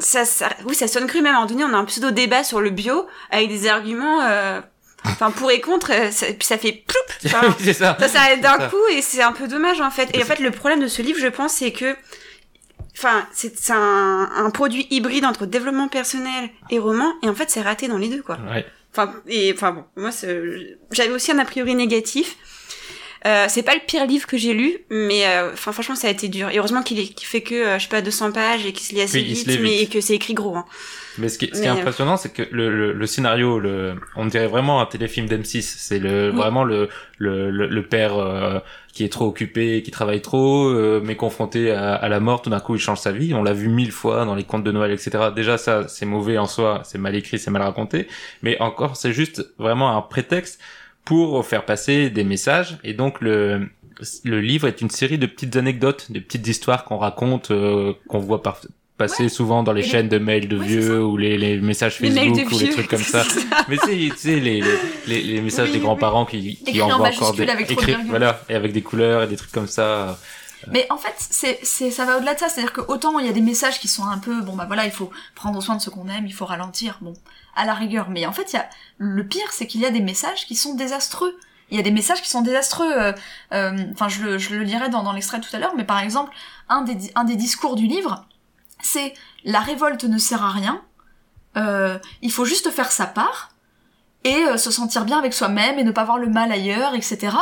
E: ça, ça, oui, ça sonne cru même. À un moment donné, on a un pseudo débat sur le bio avec des arguments, euh, enfin pour et contre. euh, ça, puis ça fait ploup. Enfin,
C: ça.
E: ça s'arrête d'un coup et c'est un peu dommage en fait. Et en fait, le problème de ce livre, je pense, c'est que, enfin, c'est un, un produit hybride entre développement personnel et roman, et en fait, c'est raté dans les deux, quoi.
C: Ouais.
E: Enfin, et enfin bon, moi, j'avais aussi un a priori négatif. Euh, c'est pas le pire livre que j'ai lu, mais euh, enfin franchement ça a été dur. Et heureusement qu'il fait que euh, je sais pas 200 pages et qu'il se lit assez
C: Oui,
E: vite, mais et que c'est écrit gros. Hein.
C: Mais ce qui, ce qui
E: Mais,
C: est
E: euh,
C: impressionnant, c'est que le, le, le scénario, le, on dirait vraiment un téléfilm d'M6. C'est le,
D: Oui.
C: vraiment le, le, le, le père euh, qui est trop occupé, qui travaille trop, euh, mais confronté à, à la mort, tout d'un coup, il change sa vie. On l'a vu mille fois dans les contes de Noël, etc. Déjà, ça, c'est mauvais en soi, c'est mal écrit, c'est mal raconté. Mais encore, c'est juste vraiment un prétexte pour faire passer des messages. Et donc, le, le livre est une série de petites anecdotes, de petites histoires qu'on raconte, euh, qu'on voit par, passer souvent dans les
D: Et les-
C: chaînes de mails de
D: Ouais,
C: vieux ou les, les messages Facebook ou les trucs comme ça. Mais tu sais, tu sais, les, les, messages
D: Oui,
C: des
D: oui.
C: grands-parents qui, qui
D: en
C: envoient encore des...
D: avec virgules.
C: voilà, et avec des couleurs et des trucs comme ça.
D: Mais en fait, c'est, c'est, ça va au-delà de ça. C'est-à-dire que autant il y a des messages qui sont un peu, bon bah voilà, il faut prendre soin de ce qu'on aime, il faut ralentir, bon, à la rigueur. Mais en fait, il y a, le pire, c'est qu'il y a des messages qui sont désastreux. Il y a des messages qui sont désastreux. euh, euh, Enfin, je, le, je le lirai dans, dans l'extrait tout à l'heure, mais par exemple, un des, un des discours du livre, c'est la révolte ne sert à rien. euh, il faut juste faire sa part et euh, se sentir bien avec soi-même et ne pas voir le mal ailleurs, etc.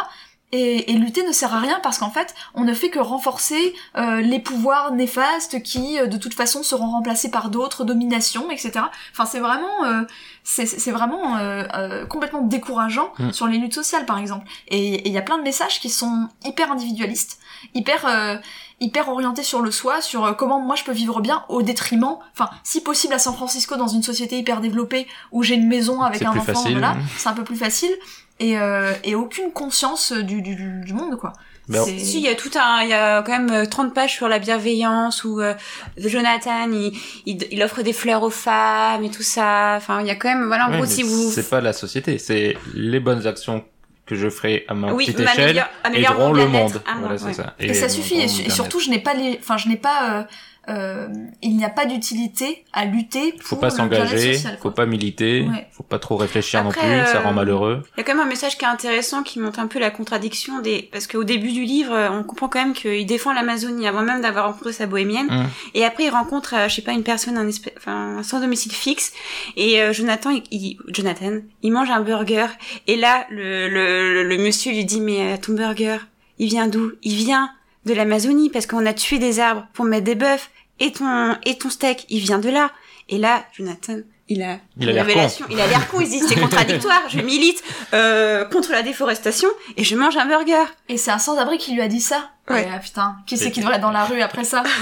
D: Et, et lutter ne sert à rien parce qu'en fait, on ne fait que renforcer euh, les pouvoirs néfastes qui, euh, de toute façon, seront remplacés par d'autres dominations, etc. Enfin, c'est vraiment, euh, c'est c'est vraiment euh, euh, complètement décourageant
C: Mm.
D: sur les luttes sociales, par exemple. Et et il y a plein de messages qui sont hyper individualistes, hyper euh, hyper orientés sur le soi, sur euh, comment moi je peux vivre bien au détriment, enfin, si possible à San Francisco dans une société hyper développée où j'ai une maison avec
C: C'est
D: un
C: plus
D: enfant,
C: facile.
D: voilà, c'est un peu plus facile. Et, euh, et aucune conscience du, du, du monde, quoi.
C: Mais
D: C'est-
E: Si, il y a tout un, il y a quand même euh, 30 pages sur la bienveillance où euh, Jonathan, il, il, il offre des fleurs aux femmes et tout ça. Enfin, il y a quand même, voilà, en gros, si vous...
C: C'est pas la société, c'est les bonnes actions que je ferai à ma
E: oui,
C: petite échelle
E: améliore
C: aideront le monde.
E: moi,
C: Voilà, c'est
E: ouais.
C: ça.
D: Et, ça
C: mon-
D: suffit. Et, et surtout, je n'ai pas les, enfin, je n'ai pas, euh, euh, il n'y a pas d'utilité à lutter pour
C: Faut pas s'engager, faut pas militer,
D: Ouais.
C: faut pas trop réfléchir
E: Après,
C: non plus, ça
E: euh,
C: rend malheureux.
E: Il y a quand même un message qui est intéressant qui montre un peu la contradiction des parce qu'au début du livre euh, on comprend quand même qu'il défend l'Amazonie avant même d'avoir rencontré sa bohémienne
C: Mm.
E: et après il rencontre euh, je sais pas une personne un espèce enfin sans domicile fixe et euh, Jonathan il, il- Jonathan il mange un burger et là le le, le, le monsieur lui dit mais euh, ton burger il vient d'où? Il vient de l'Amazonie parce qu'on a tué des arbres pour mettre des bœufs et ton et ton steak il vient de là. Et là Jonathan il a
C: Il a l'air
E: révélation. Il a l'air con. Il se dit c'est contradictoire. Je milite euh, contre la déforestation et je mange un burger.
D: Et c'est un sans-abri qui lui a dit ça.
E: Ouais.
D: Et, ah, putain, qui c'est qui devrait être dans la rue après ça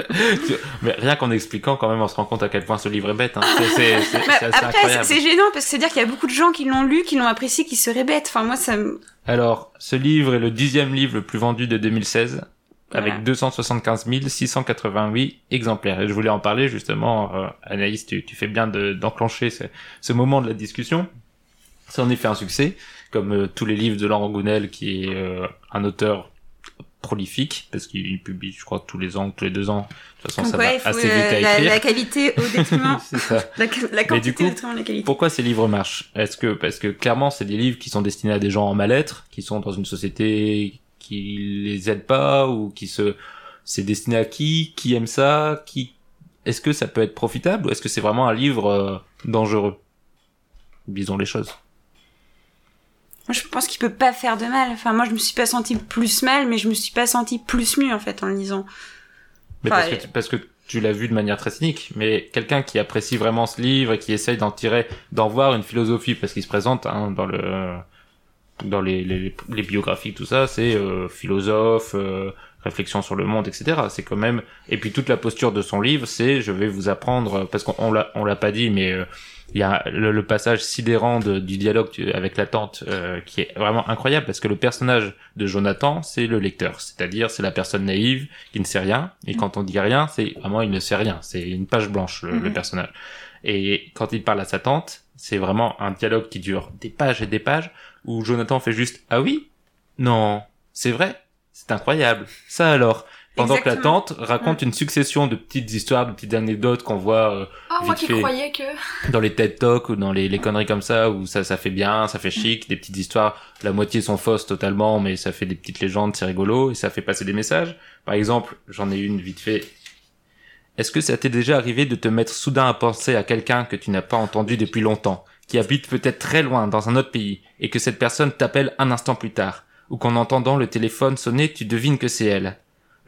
C: Mais rien qu'en expliquant, quand même, on se rend compte à quel point ce livre est bête. Hein. C'est, c'est, c'est, c'est assez
E: après,
C: incroyable.
E: c'est c'est gênant parce que c'est dire qu'il y a beaucoup de gens qui l'ont lu, qui l'ont apprécié, qui seraient bêtes. Enfin, moi, ça me...
C: Alors, ce livre est le dixième livre le plus vendu de 2016, Avec 275 688 exemplaires. Et je voulais en parler justement, euh, Anaïs, tu, tu fais bien de- d'enclencher ce, ce moment de la discussion. C'est en effet un succès, comme euh, tous les livres de Laurent Gounel, qui est euh, un auteur prolifique, parce qu'il publie, je crois, tous les ans, tous les deux ans. De toute façon,
E: Comme
C: ça va assez vite
E: euh,
C: à
E: la,
C: écrire.
E: la qualité au détriment.
C: C'est ça.
E: la, la quantité
C: du coup,
E: au détriment de la qualité.
C: Pourquoi ces livres marchent? Est-ce que parce que clairement c'est des livres qui sont destinés à des gens en mal-être, qui sont dans une société qui les aide pas ou qui se c'est destiné à qui Qui aime ça Qui Est-ce que ça peut être profitable ou est-ce que c'est vraiment un livre euh, dangereux? Disons les choses.
E: Moi, je pense qu'il peut pas faire de mal. Enfin, moi, je me suis pas senti plus mal, mais je me suis pas senti plus mieux, en fait, en le lisant.
C: Mais
E: Enfin,
C: parce, que tu, parce que tu l'as vu de manière très cynique, mais quelqu'un qui apprécie vraiment ce livre et qui essaye d'en tirer, d'en voir une philosophie, parce qu'il se présente hein, dans le dans les, les, les biographies, tout ça, c'est euh, philosophe, euh, réflexion sur le monde, etc. C'est quand même et puis toute la posture de son livre, c'est je vais vous apprendre parce qu'on on l'a on l'a pas dit, mais euh, il y a le, le passage sidérant de- du dialogue avec la tante euh, qui est vraiment incroyable parce que le personnage de Jonathan, c'est le lecteur, c'est-à-dire c'est la personne naïve qui ne sait rien et quand on dit rien, c'est vraiment il ne sait rien, c'est une page blanche le, le
E: Mhm.
C: personnage. Et quand il parle à sa tante, c'est vraiment un dialogue qui dure des pages et des pages où Jonathan fait juste ah oui non c'est vrai c'est incroyable ça alors pendant que la tante raconte une succession de petites histoires de petites anecdotes qu'on voit euh,
D: Ah, moi qui
C: fait.
D: croyais que...
C: dans les TED Talks ou dans les, les conneries comme ça où ça ça fait bien, ça fait chic, des petites histoires, la moitié sont fausses totalement, mais ça fait des petites légendes, c'est rigolo et ça fait passer des messages. Par exemple, j'en ai une vite fait. Est-ce que ça t'est déjà arrivé de te mettre soudain à penser à quelqu'un que tu n'as pas entendu depuis longtemps, qui habite peut-être très loin dans un autre pays, et que cette personne t'appelle un instant plus tard, ou qu'en entendant le téléphone sonner, tu devines que c'est elle.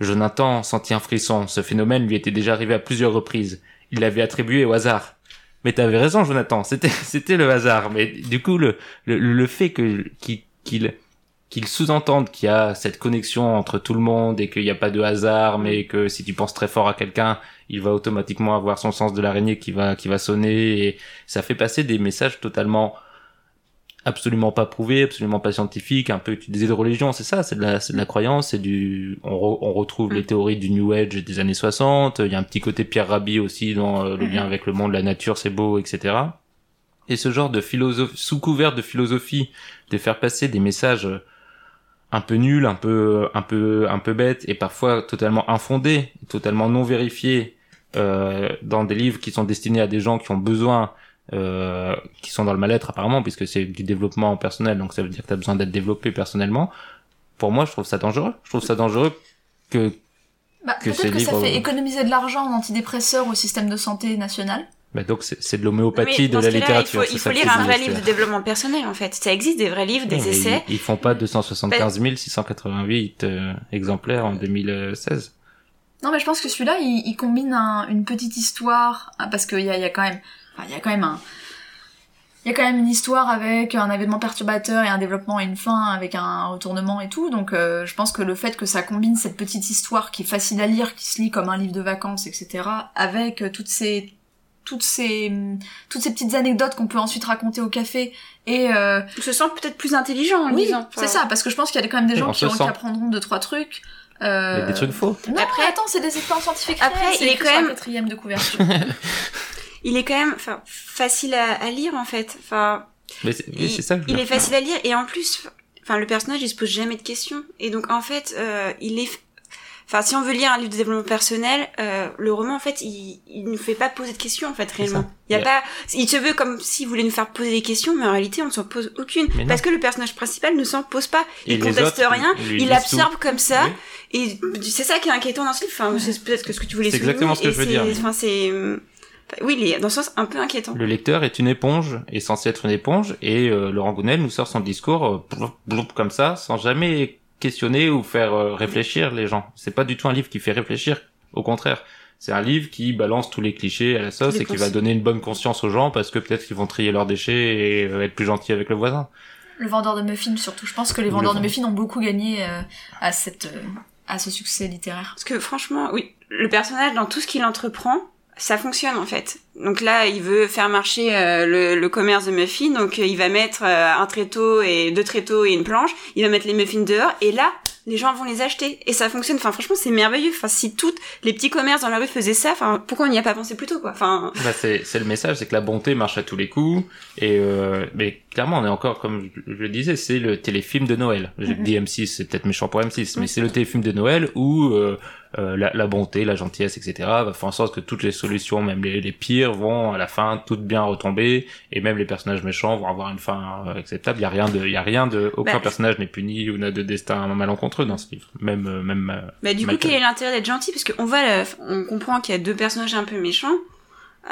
C: Jonathan sentit un frisson. Ce phénomène lui était déjà arrivé à plusieurs reprises. Il l'avait attribué au hasard. Mais t'avais raison, Jonathan. C'était, c'était le hasard. Mais du coup, le, le, le fait que, qu'il, qu'il, qu'il sous-entende qu'il y a cette connexion entre tout le monde et qu'il n'y a pas de hasard, mais que si tu penses très fort à quelqu'un, il va automatiquement avoir son sens de l'araignée qui va, qui va sonner. Et ça fait passer des messages totalement absolument pas prouvés, absolument pas scientifiques, un peu utilisés de religion, c'est ça, c'est de la, c'est de la croyance, c'est du, on, re- on retrouve les théories du New Age des années 60, il y a un petit côté Pierre Rabhi aussi dans euh, le lien avec le monde, la nature, c'est beau, etc. Et ce genre de philosophie, sous couvert de philosophie, de faire passer des messages un peu nuls, un peu, un peu, un peu bêtes, et parfois totalement infondés, totalement non vérifiés, euh, dans des livres qui sont destinés à des gens qui ont besoin euh, qui sont dans le mal-être apparemment, puisque c'est du développement personnel, donc ça veut dire que tu as besoin d'être développé personnellement. Pour moi, je trouve ça dangereux. Je trouve ça dangereux que
D: Bah,
C: que ces
D: Peut-être que ça
C: livres-
D: fait économiser de l'argent en antidépresseurs au système de santé national.
C: Bah, donc c'est c'est de l'homéopathie de la littérature.
E: Il faut, il faut lire un vrai livre de développement personnel, en fait. Ça existe des vrais livres, des essais.
C: Ils, ils font pas 275 688 euh, exemplaires en 2016.
D: Non, mais je pense que celui-là, il, il combine un- une petite histoire, ah, parce qu'il y a, il y a quand même, enfin, il y a quand même un, il y a quand même une histoire avec un événement perturbateur et un développement et une fin avec un retournement et tout. Donc, euh, je pense que le fait que ça combine cette petite histoire qui est facile à lire, qui se lit comme un livre de vacances, etc., avec euh, toutes ces, toutes ces, toutes ces petites anecdotes qu'on peut ensuite raconter au café et euh,
E: On se sent peut-être plus intelligent en
D: oui, c'est ça, parce que je pense qu'il y a quand même des gens
C: on
D: qui,
C: sent.
D: apprendront deux trois trucs. Euh...
C: Mais des trucs faux.
D: Non,
E: Après-
D: attends, c'est des expériences scientifiques.
E: Après,
D: réelles,
E: il est quand même-
D: quatrième de couverture.
E: Il est quand même enfin, facile à, à lire, en fait. Enfin,
C: Mais c'est oui, ça.
E: il est facile à lire et en plus, enfin le personnage il se pose jamais de questions et donc en fait euh, il est, enfin si on veut lire un livre de développement personnel, euh, le roman en fait il, il ne fait pas poser de questions en fait réellement. Il y a pas, il se veut comme s'il voulait nous faire poser des questions mais en réalité on ne s'en pose aucune parce que le personnage principal ne s'en pose pas,
C: Et
E: il conteste
C: autres,
E: rien, il
C: disent
E: l'absorbe comme ça
C: Oui.
E: et c'est ça qui est inquiétant dans ce livre. Enfin c'est peut-être que ce que tu voulais
C: C'est exactement ce que je veux dire.
E: Enfin c'est, euh, oui il est dans ce sens un peu inquiétant.
C: Le lecteur est une éponge, est censé être une éponge, et euh, Laurent Gounel nous sort son discours euh, bloup, bloup, comme ça, sans jamais questionner ou faire euh, réfléchir les gens. C'est pas du tout un livre qui fait réfléchir, au contraire. C'est un livre qui balance tous les clichés à la sauce et qui va donner une bonne conscience aux gens parce que peut-être qu'ils vont trier leurs déchets et euh, être plus gentils avec le voisin.
D: le vendeur de muffins surtout. Je pense que les
C: le
D: vendeurs de muffins ont beaucoup gagné euh, à cette, euh, à ce succès littéraire.
E: Parce que franchement, oui, le personnage dans tout ce qu'il entreprend, ça fonctionne en fait. Donc là, il veut faire marcher euh, le, le commerce de muffins, donc euh, il va mettre euh, un tréteau et deux tréteaux et une planche, il va mettre les muffins dehors, et là, les gens vont les acheter et ça fonctionne. Enfin, franchement, c'est merveilleux. Enfin, si toutes les petits commerces dans la rue faisaient ça, enfin, pourquoi on n'y a pas pensé plus tôt, quoi? Enfin,
C: Bah, c'est c'est le message, c'est que la bonté marche à tous les coups. Et euh, mais clairement, on est encore comme je le disais, c'est le téléfilm de Noël. J'ai
D: Mhm.
C: dit M6, c'est peut-être méchant pour M6, mais c'est le téléfilm de Noël où euh, euh, la, la bonté, la gentillesse, etc. va faire en sorte que toutes les solutions, même les, les pires, vont à la fin toutes bien retomber, et même les personnages méchants vont avoir une fin euh, acceptable. Il y a rien de, il y a rien de, aucun
E: Bah,
C: personnage n'est puni ou n'a de destin malencontreux dans ce livre. Même euh, même. euh,
E: bah du coup, quel est l'intérêt d'être gentil? Parce qu'on voit, la- on comprend qu'il y a deux personnages un peu méchants.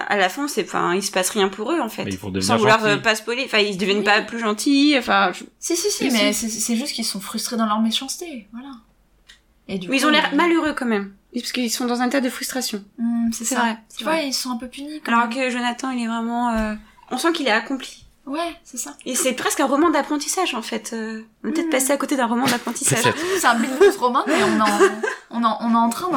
E: À la fin, c'est, enfin, il se passe rien pour eux en fait.
C: Mais ils vont
E: Sans vouloir
C: gentils.
E: euh, pas spoiler, enfin, ils deviennent
D: Oui.
E: pas plus gentils. Enfin, je-
D: Si, si, si, mais
E: si.
D: c'est- c'est juste qu'ils sont frustrés dans leur méchanceté. Voilà. Et du
E: Mais ils ont l'air malheureux quand même. Parce qu'ils sont dans un état de frustration.
D: Hmm, c'est ça.
E: vrai,
D: Tu vois, ils sont un peu punis. Quand
E: Alors
D: même.
E: que Jonathan, il est vraiment... euh, On sent qu'il est accompli.
D: Ouais, c'est ça.
E: Et c'est presque un roman d'apprentissage, en fait. Euh, On est peut-être
D: Mhm.
E: passé à côté d'un roman d'apprentissage.
D: C'est un Blues roman, mais on, en, on, en, on est en train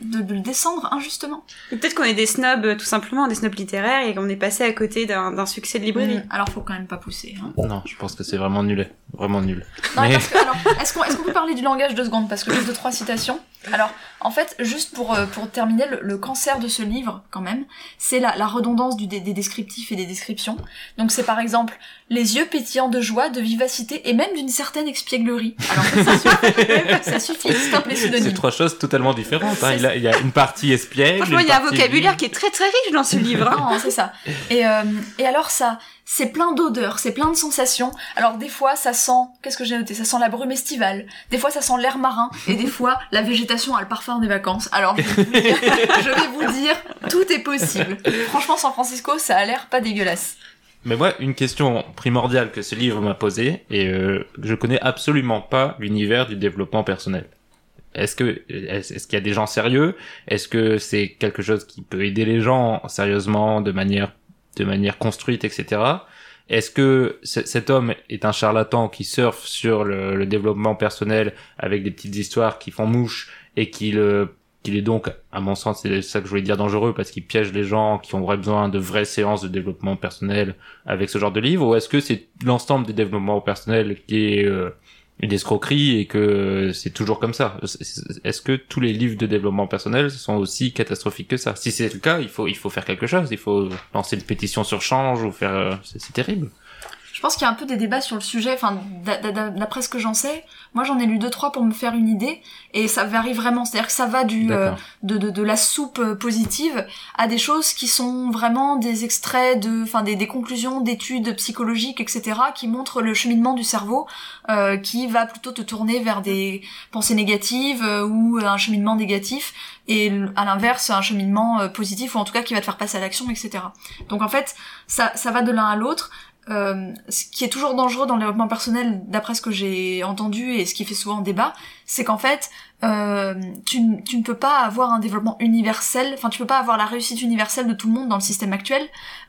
D: de, de le descendre injustement.
E: Ou peut-être qu'on est des snobs, euh, tout simplement, des snobs littéraires, et qu'on est passé à côté d'un succès de librairie.
D: Hmm, Alors, faut quand même pas pousser. Hein.
C: Non, je pense que c'est vraiment nul, vraiment nul.
D: Non,
C: Mais-
D: parce que, alors, est-ce qu'on est peut parler du langage deux secondes? Parce que j'ai deux, trois citations. Alors, en fait, juste pour, euh, pour terminer, le, le cancer de ce livre, quand même, c'est la, la redondance du, des, des descriptifs et des descriptions. Donc, c'est par exemple les yeux pétillants de joie, de vivacité et même d'une certaine expièglerie. Alors, ça suffit, ça suffit stop les
C: C'est trois choses totalement différentes. Hein. Il, a, il y a une partie espiègle.
E: Franchement, il y a un vocabulaire qui est très très riche dans ce livre. hein.
D: Non, c'est ça. Et, euh, et alors ça, c'est plein d'odeurs, c'est plein de sensations. Alors des fois, ça sent, qu'est-ce que j'ai noté? Ça sent la brume estivale. Des fois, ça sent l'air marin. Et des fois, la végétation a le parfum des vacances. Alors je vais vous dire, tout est possible. Franchement, San Francisco, ça a l'air pas dégueulasse.
C: Mais moi, une question primordiale que ce livre m'a posée, et euh, je connais absolument pas l'univers du développement personnel. Est-ce que est-ce qu'il y a des gens sérieux? Est-ce que c'est quelque chose qui peut aider les gens sérieusement, de manière de manière construite, etc. Est-ce que cet homme est un charlatan qui surfe sur le, développement personnel avec des petites histoires qui font mouche et qu'il qu'il est donc, à mon sens, c'est ça que je voulais dire dangereux parce qu'il piège les gens qui ont vraiment besoin de vraies séances de développement personnel avec ce genre de livre ou est-ce que c'est l'ensemble des développements personnels qui est euh, une escroquerie et que c'est toujours comme ça. Est-ce que tous les livres de développement personnel sont aussi catastrophiques que ça? Si c'est le cas, il faut il faut faire quelque chose, il faut lancer une pétition sur Change ou faire euh, c'est c'est terrible.
D: Je pense qu'il y a un peu des débats sur le sujet, enfin, d'a- d'a- d'après ce que j'en sais, moi j'en ai lu deux trois pour me faire une idée, et ça varie vraiment, c'est-à-dire que ça va du, euh, de, de, de la soupe euh, positive à des choses qui sont vraiment des extraits de, enfin des, des conclusions d'études psychologiques, etc., qui montrent le cheminement du cerveau, euh, qui va plutôt te tourner vers des pensées négatives euh, ou un cheminement négatif, et à l'inverse un cheminement euh, positif, ou en tout cas qui va te faire passer à l'action, etc. Donc en fait, ça, ça va de l'un à l'autre. Euh, ce qui est toujours dangereux dans le développement personnel, d'après ce que j'ai entendu et ce qui fait souvent débat, c'est qu'en fait, euh, tu, ne peux pas avoir un développement universel, enfin tu peux pas avoir la réussite universelle de tout le monde dans le système actuel,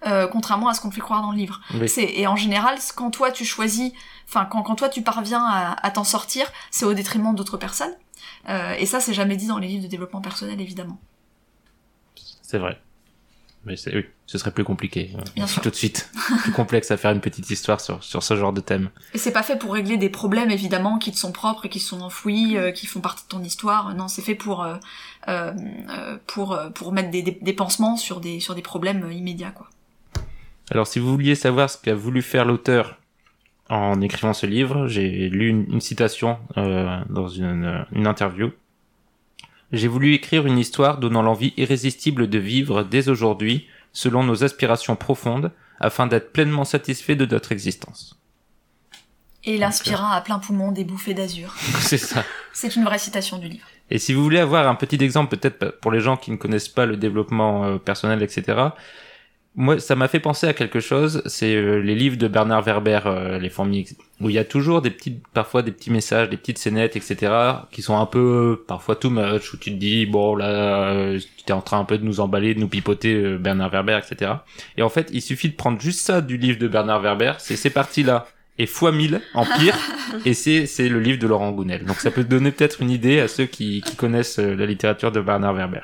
D: euh, contrairement à ce qu'on te fait croire dans le livre.
C: Oui.
D: C'est et en général, quand toi tu choisis, enfin quand, quand toi tu parviens à, à t'en sortir, c'est au détriment d'autres personnes. Euh, et ça, c'est jamais dit dans les livres de développement personnel, évidemment.
C: C'est vrai. Mais c'est oui, ce serait plus compliqué.
D: Bien sûr.
C: Tout de suite. plus complexe à faire une petite histoire sur sur ce genre de thème.
D: Et c'est pas fait pour régler des problèmes évidemment qui te sont propres et qui sont enfouis, euh, qui font partie de ton histoire. Non, c'est fait pour euh, euh, euh, pour euh, pour mettre des, des, des pansements sur des sur des problèmes immédiats quoi.
C: Alors, si vous vouliez savoir ce qu'a voulu faire l'auteur en écrivant ce livre, j'ai lu une, une citation euh, dans une, une interview. J'ai voulu écrire une histoire donnant l'envie irrésistible de vivre dès aujourd'hui selon nos aspirations profondes afin d'être pleinement satisfait de notre existence.
D: Et il inspira à plein poumon des bouffées d'azur.
C: C'est ça.
D: C'est une vraie citation du livre.
C: Et si vous voulez avoir un petit exemple, peut-être pour les gens qui ne connaissent pas le développement euh, personnel, etc., moi, ça m'a fait penser à quelque chose, c'est euh, les livres de Bernard Werber, euh, Les fourmis, où il y a toujours des petites, parfois des petits messages, des petites scénettes, etc., qui sont un peu, euh, parfois too much, où tu te dis, bon, là, euh, tu es en train un peu de nous emballer, de nous pipoter euh, Bernard Werber, etc. Et en fait, il suffit de prendre juste ça du livre de Bernard Werber, c'est ces parties-là, et fois mille, en pire, et c'est c'est le livre de Laurent Gounel. Donc ça peut donner peut-être une idée à ceux qui, qui connaissent euh, la littérature de Bernard Werber.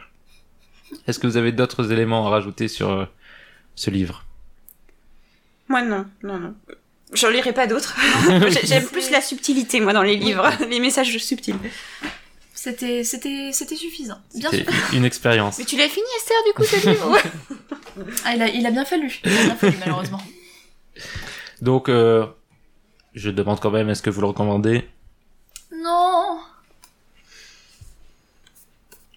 C: Est-ce que vous avez d'autres éléments à rajouter sur euh, ce livre
E: Moi, non, non, non. J'en lirai pas d'autres. J'ai- J'aime plus la subtilité, moi, dans les livres. Les messages subtils.
D: C'était c'était c'était suffisant. Bien
C: C'est
D: sûr.
C: une expérience.
E: Mais tu l'as fini, Esther, du coup, ce livre Ouais.
D: Ah, il a il a bien fallu. Il a bien fallu malheureusement.
C: Donc euh, je demande quand même, est-ce que vous le recommandez
D: Non.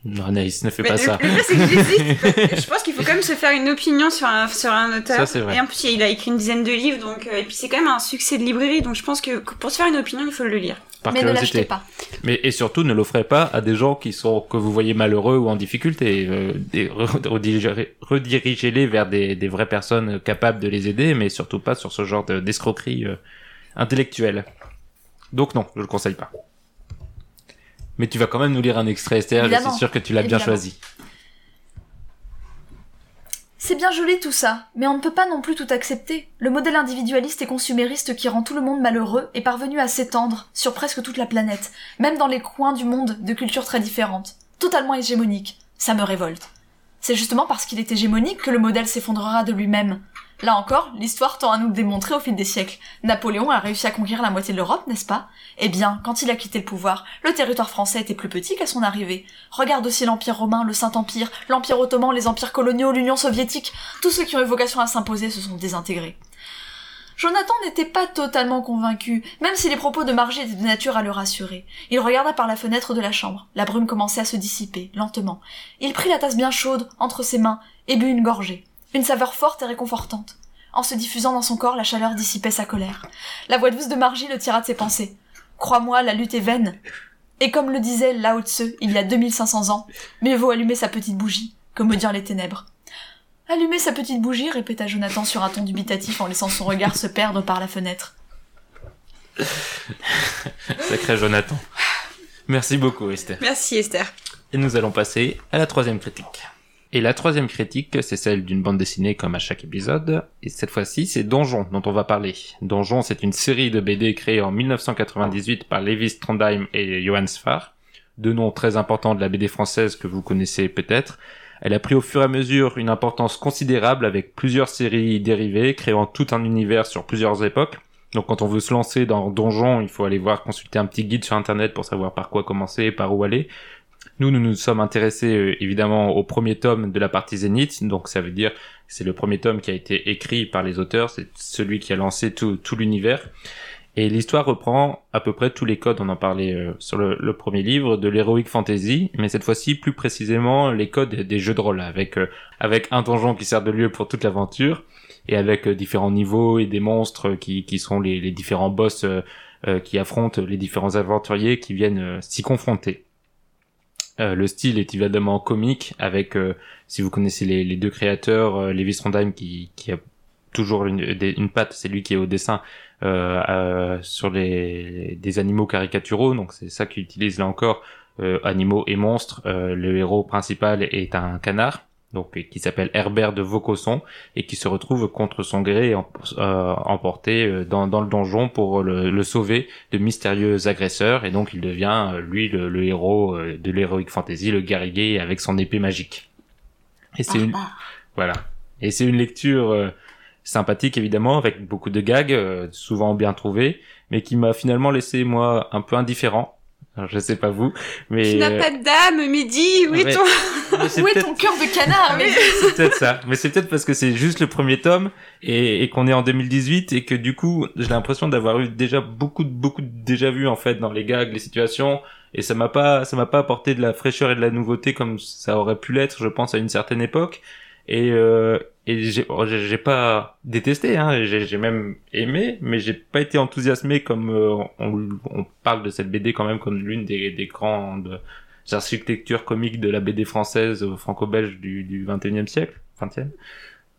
C: Non, Anaïs, ne fais
E: Mais
C: pas
E: le,
C: ça.
E: le pire, c'est que j'hésite. Je pense qu'il faut quand même se faire une opinion sur un, sur un auteur.
C: Ça, c'est vrai.
E: Et en plus, il a écrit une dizaine de livres, donc, euh, et puis c'est quand même un succès de librairie, donc je pense que pour se faire une opinion, il faut le lire.
C: Par
D: Mais ne
C: curiosité.
D: l'achetez pas.
C: Mais et surtout, ne l'offrez pas à des gens qui sont que vous voyez malheureux ou en difficulté. Euh, redirigez- Redirigez-les vers des, des vraies personnes capables de les aider, mais surtout pas sur ce genre de- d'escroquerie euh, intellectuelle. Donc non, je le conseille pas. Mais tu vas quand même nous lire un extrait, Esther. Je suis sûr que tu l'as bien choisi.
D: C'est bien joli tout ça, mais on ne peut pas non plus tout accepter. Le modèle individualiste et consumériste qui rend tout le monde malheureux est parvenu à s'étendre sur presque toute la planète, même dans les coins du monde de cultures très différentes, totalement hégémonique. Ça me révolte. C'est justement parce qu'il est hégémonique que le modèle s'effondrera de lui-même. Là encore, l'histoire tend à nous démontrer au fil des siècles. Napoléon a réussi à conquérir la moitié de l'Europe, n'est-ce pas? Eh bien, quand il a quitté le pouvoir, le territoire français était plus petit qu'à son arrivée. Regarde aussi l'Empire romain, le Saint-Empire, l'Empire ottoman, les empires coloniaux, l'Union soviétique. Tous ceux qui ont eu vocation à s'imposer se sont désintégrés. Jonathan n'était pas totalement convaincu, même si les propos de Margie étaient de nature à le rassurer. Il regarda par la fenêtre de la chambre. La brume commençait à se dissiper, lentement. Il prit la tasse bien chaude entre ses mains et but une gorgée. Une saveur forte et réconfortante. En se diffusant dans son corps, la chaleur dissipait sa colère. La voix douce de Margie le tira de ses pensées. Crois-moi, la lutte est vaine. Et comme le disait Lao Tse il y a 2500 ans, mieux vaut allumer sa petite bougie que maudire les ténèbres. Allumez sa petite bougie, répéta Jonathan sur un ton dubitatif en laissant son regard se perdre par la fenêtre.
C: Sacré Jonathan. Merci beaucoup, Esther.
E: Merci Esther.
C: Et nous allons passer à la troisième critique. Et la troisième critique, c'est celle d'une bande dessinée comme à chaque épisode. Et cette fois-ci, c'est Donjon dont on va parler. Donjon, c'est une série de BD créée en 1998 par Lévis Trondheim et Johan Sfar. Deux noms très importants de la BD française que vous connaissez peut-être. Elle a pris au fur et à mesure une importance considérable avec plusieurs séries dérivées, créant tout un univers sur plusieurs époques. Donc quand on veut se lancer dans Donjon, il faut aller voir consulter un petit guide sur internet pour savoir par quoi commencer par où aller. Nous, nous nous sommes intéressés euh, évidemment au premier tome de la partie Zénith, donc ça veut dire c'est le premier tome qui a été écrit par les auteurs, c'est celui qui a lancé tout, tout l'univers. Et l'histoire reprend à peu près tous les codes, on en parlait euh, sur le, le premier livre, de l'heroic fantasy, mais cette fois-ci plus précisément les codes des jeux de rôle, avec, euh, avec un donjon qui sert de lieu pour toute l'aventure, et avec différents niveaux et des monstres qui, qui sont les, les différents boss qui affrontent les différents aventuriers qui viennent s'y confronter. Euh, le style est évidemment comique avec, euh, si vous connaissez les, deux créateurs, euh, Lévis Trondheim qui, a toujours une, une patte, c'est lui qui est au dessin euh, sur les, des animaux caricaturaux, donc c'est ça qu'il utilise là encore, animaux et monstres. Le héros principal est un canard, donc qui s'appelle Herbert de Vaucosson et qui se retrouve contre son gré euh, emporté euh, dans, dans le donjon pour le, le sauver de mystérieux agresseurs et donc il devient euh, lui le, le héros de l'heroic fantasy, le guerrier avec son épée magique. Et c'est une voilà. Et c'est une lecture euh, sympathique évidemment avec beaucoup de gags euh, souvent bien trouvés mais qui m'a finalement laissé moi un peu indifférent. Alors, je sais pas vous, mais
E: Tu n'as pas de dame, Mehdi, oui
C: ouais.
E: ton...
C: mais
D: Où est ton cœur de canard mais...
C: c'est peut-être ça. Mais c'est peut-être parce que c'est juste le premier tome et, et qu'on est en 2018 et que du coup, j'ai l'impression d'avoir eu déjà beaucoup de, beaucoup de déjà vu en fait dans les gags, les situations et ça m'a pas, ça m'a pas apporté de la fraîcheur et de la nouveauté comme ça aurait pu l'être, je pense, à une certaine époque. Et, euh, et j'ai, oh, j'ai j'ai pas détesté, hein, j'ai même aimé, mais j'ai pas été enthousiasmé comme euh, on, on parle de cette BD quand même comme l'une des, des grandes architectures comiques de la BD française euh, franco-belge du, du 21e siècle, 20e,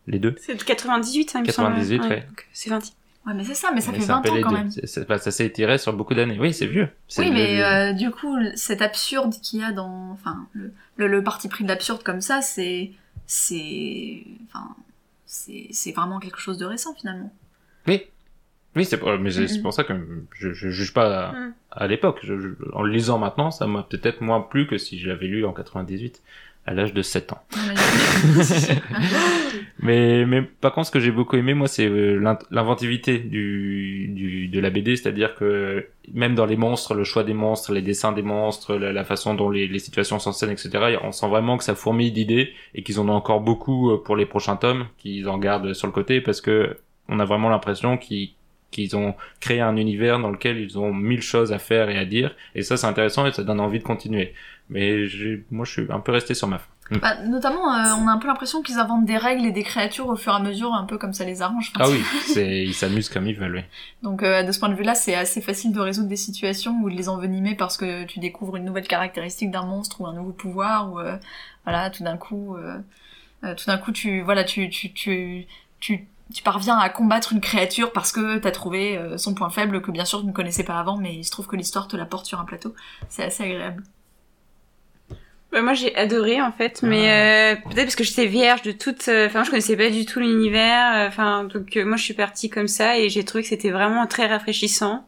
C: les deux.
E: C'est de 98, hein, il me
C: 98,
E: semble.
C: ouais.
E: C'est 20.
D: Ouais, mais c'est ça, mais ça
C: Mais
D: fait
C: c'est un
D: 20
C: peu
D: ans
C: les
D: quand même.
C: Bah, ça s'est étiré sur beaucoup d'années. Oui, c'est vieux.
D: Oui, mais euh, du coup, cet absurde qu'il y a dans, enfin, le, le, le parti pris de l'absurde comme ça, c'est, c'est, enfin, c'est, c'est vraiment quelque chose de récent finalement.
C: Oui. Oui, c'est pour, mais c'est c'est pour ça que je, je juge pas à,
E: Mhm.
C: à l'époque. Je, je- en le lisant maintenant, ça m'a peut-être moins plu que si je l'avais lu en 98, à l'âge de 7 ans. Mais, mais par contre, ce que j'ai beaucoup aimé, moi, c'est euh, l'inventivité du, du, de la BD, c'est-à-dire que même dans les monstres, le choix des monstres, les dessins des monstres, la, la façon dont les, les situations sont scène, etc., on sent vraiment que ça fourmille d'idées et qu'ils en ont encore beaucoup euh, pour les prochains tomes, qu'ils en gardent sur le côté parce que on a vraiment l'impression qu'ils qu'ils ont créé un univers dans lequel ils ont mille choses à faire et à dire et ça c'est intéressant et ça donne envie de continuer mais j'ai- moi je suis un peu resté sur ma fin
D: Bah, notamment, euh, on a un peu l'impression qu'ils inventent des règles et des créatures au fur et à mesure, un peu comme ça les arrange. Enfin,
C: ah oui c'est ils s'amusent comme ils veulent oui.
D: Donc euh, de ce point de vue-là, c'est assez facile de résoudre des situations ou de les envenimer parce que tu découvres une nouvelle caractéristique d'un monstre ou un nouveau pouvoir ou euh, voilà, tout d'un coup, tout d'un coup, tu voilà, tu tu tu tu tu parviens à combattre une créature parce que t'as trouvé son point faible que bien sûr tu ne connaissais pas avant, mais il se trouve que l'histoire te la porte sur un plateau. C'est assez agréable.
E: Bah, moi j'ai adoré en fait, mais euh, peut-être parce que j'étais vierge de toute. euh, Enfin, je connaissais pas du tout l'univers. euh, Enfin, donc euh, moi je suis partie comme ça et j'ai trouvé que c'était vraiment très rafraîchissant,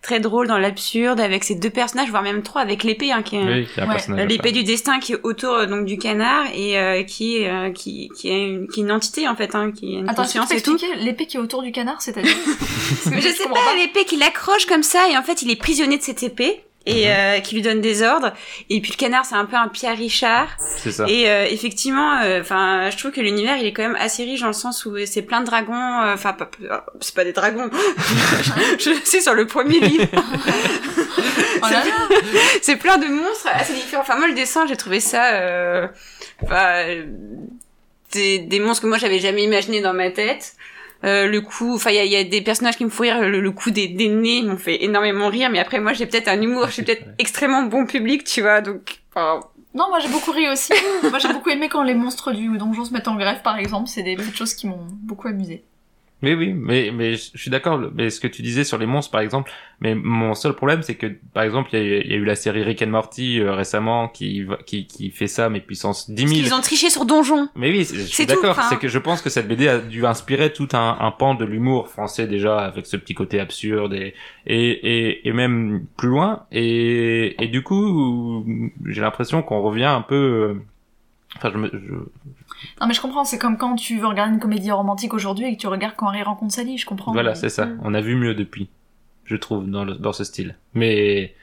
E: très drôle dans l'absurde avec ces deux personnages, voire même trois avec l'épée, hein, qui est
C: oui
D: Ouais.
E: euh, l'épée du destin qui est autour donc du canard et euh, qui euh, qui qui est une, qui est une entité en fait, hein, qui a une
D: Attends,
E: conscience
D: peux
E: et tout.
D: l'épée qui est autour du canard, c'est-à-dire?
E: Je sais
D: comprends
E: pas, l'épée qui l'accroche comme ça, et en fait, il est prisonnier de cette épée, et
C: Mhm.
E: euh, qui lui donne des ordres. Et puis le canard, c'est un peu un Pierre Richard.
C: c'est ça
E: Et euh, effectivement, enfin, je trouve que l'univers, il est quand même assez riche dans le sens où c'est plein de dragons. euh, Enfin, pas- c'est pas des dragons. je suis sur le premier livre.
D: Oh là là.
E: c'est plein de monstres assez différents. Enfin, moi, le dessin, j'ai trouvé ça. Euh, enfin, euh, des, des monstres que moi, j'avais jamais imaginé dans ma tête. Euh, le coup, enfin, il y a, il y a des personnages qui me font rire. Le, le coup des, des nez m'ont fait énormément rire. Mais après, moi, j'ai peut-être un humour. Je suis peut-être
C: Ouais.
E: extrêmement bon public, tu vois. Donc, enfin,
D: Non, moi j'ai beaucoup ri aussi. moi j'ai beaucoup aimé quand les monstres du donjon se mettent en grève, par exemple. C'est des petites choses qui m'ont beaucoup amusé.
C: Oui, oui, mais, mais je suis d'accord. Mais ce que tu disais sur les monstres, par exemple, mais mon seul problème, c'est que, par exemple, il y, a- il y a eu la série Rick and Morty euh, récemment qui, qui, qui fait ça, mais puissance 10 000.
E: Ils ont triché sur Donjon.
C: Mais oui, c'est- je suis d'accord. C'est que je pense que cette BD a dû inspirer tout un, un pan de l'humour français déjà, avec ce petit côté absurde et, et, et, et même plus loin. Et, et du coup, j'ai l'impression qu'on revient un peu... euh, Enfin, je me... je-
D: Non mais je comprends, c'est comme quand tu veux regarder une comédie romantique aujourd'hui et que tu regardes quand Harry rencontre Sally, je comprends.
C: Voilà,
D: mais-
C: c'est ça.
E: Mm.
C: On a vu mieux depuis, je trouve, dans, le, dans ce style. Mais,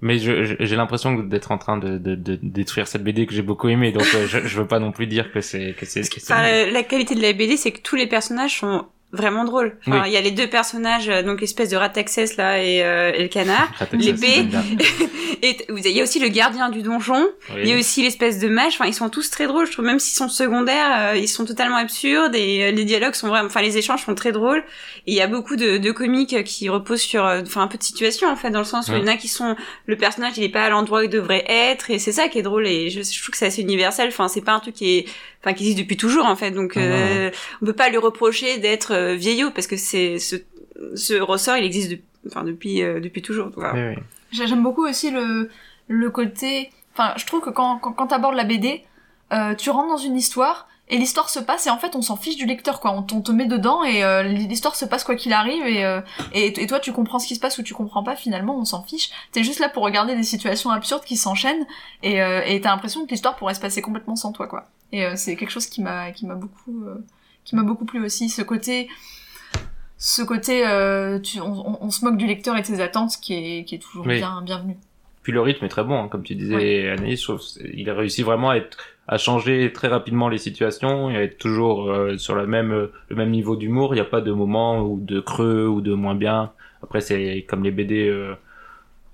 C: mais je- je- j'ai l'impression d'être en train de, de, de détruire cette BD que j'ai beaucoup aimée, donc euh, je, je veux pas non plus dire que c'est que c'est. que c'est
E: Enfin, la, la qualité de la BD, c'est que tous les personnages sont vraiment. Enfin,
C: Oui.
E: il y a les deux personnages, euh, donc l'espèce de rat Texas là et, euh, et le canard. L'épée. Et t- vous avez- il y a aussi le gardien du donjon.
C: Oui.
E: Il y a aussi l'espèce de mage. Enfin, ils sont tous très drôles. Je trouve même s'ils sont secondaires, euh, ils sont totalement absurdes et euh, les dialogues sont vraiment, enfin les échanges sont très drôles. Et il y a beaucoup de, de comiques qui reposent sur, enfin un peu de situation en fait, dans le sens où il y en a qui sont, le personnage il est pas à l'endroit où il devrait être et c'est ça qui est drôle et je, je trouve que c'est assez universel. Enfin c'est pas un truc qui est, enfin qui existe depuis toujours en fait. Donc euh, on peut pas lui reprocher d'être euh, vieillot parce que c'est ce, ce ressort il existe de- enfin depuis euh, depuis toujours. Voilà.
C: Oui, oui.
D: J'ai- J'aime beaucoup aussi le, le côté... Enfin, je trouve que quand, quand, quand t'abordes la BD, euh, tu rentres dans une histoire et l'histoire se passe et en fait on s'en fiche du lecteur quoi. On, te met dedans et euh, l'histoire se passe quoi qu'il arrive et, euh, et, et toi tu comprends ce qui se passe ou tu comprends pas finalement on s'en fiche. T'es juste là pour regarder des situations absurdes qui s'enchaînent et euh, et t'as l'impression que l'histoire pourrait se passer complètement sans toi quoi. Et euh, c'est quelque chose qui m'a qui m'a beaucoup euh, qui m'a beaucoup plu aussi ce côté ce côté euh, tu, on, se moque du lecteur et de ses attentes qui est qui est toujours
C: Oui.
D: bien bienvenu.
C: Puis le rythme est très bon, hein, comme tu disais, Anaïs. Je trouve que c'est- il a réussi vraiment à, être, à changer très rapidement les situations et à être toujours sur la même, le même niveau d'humour. Il n'y a pas de moment ou de creux ou de moins bien. Après, c'est comme les BD,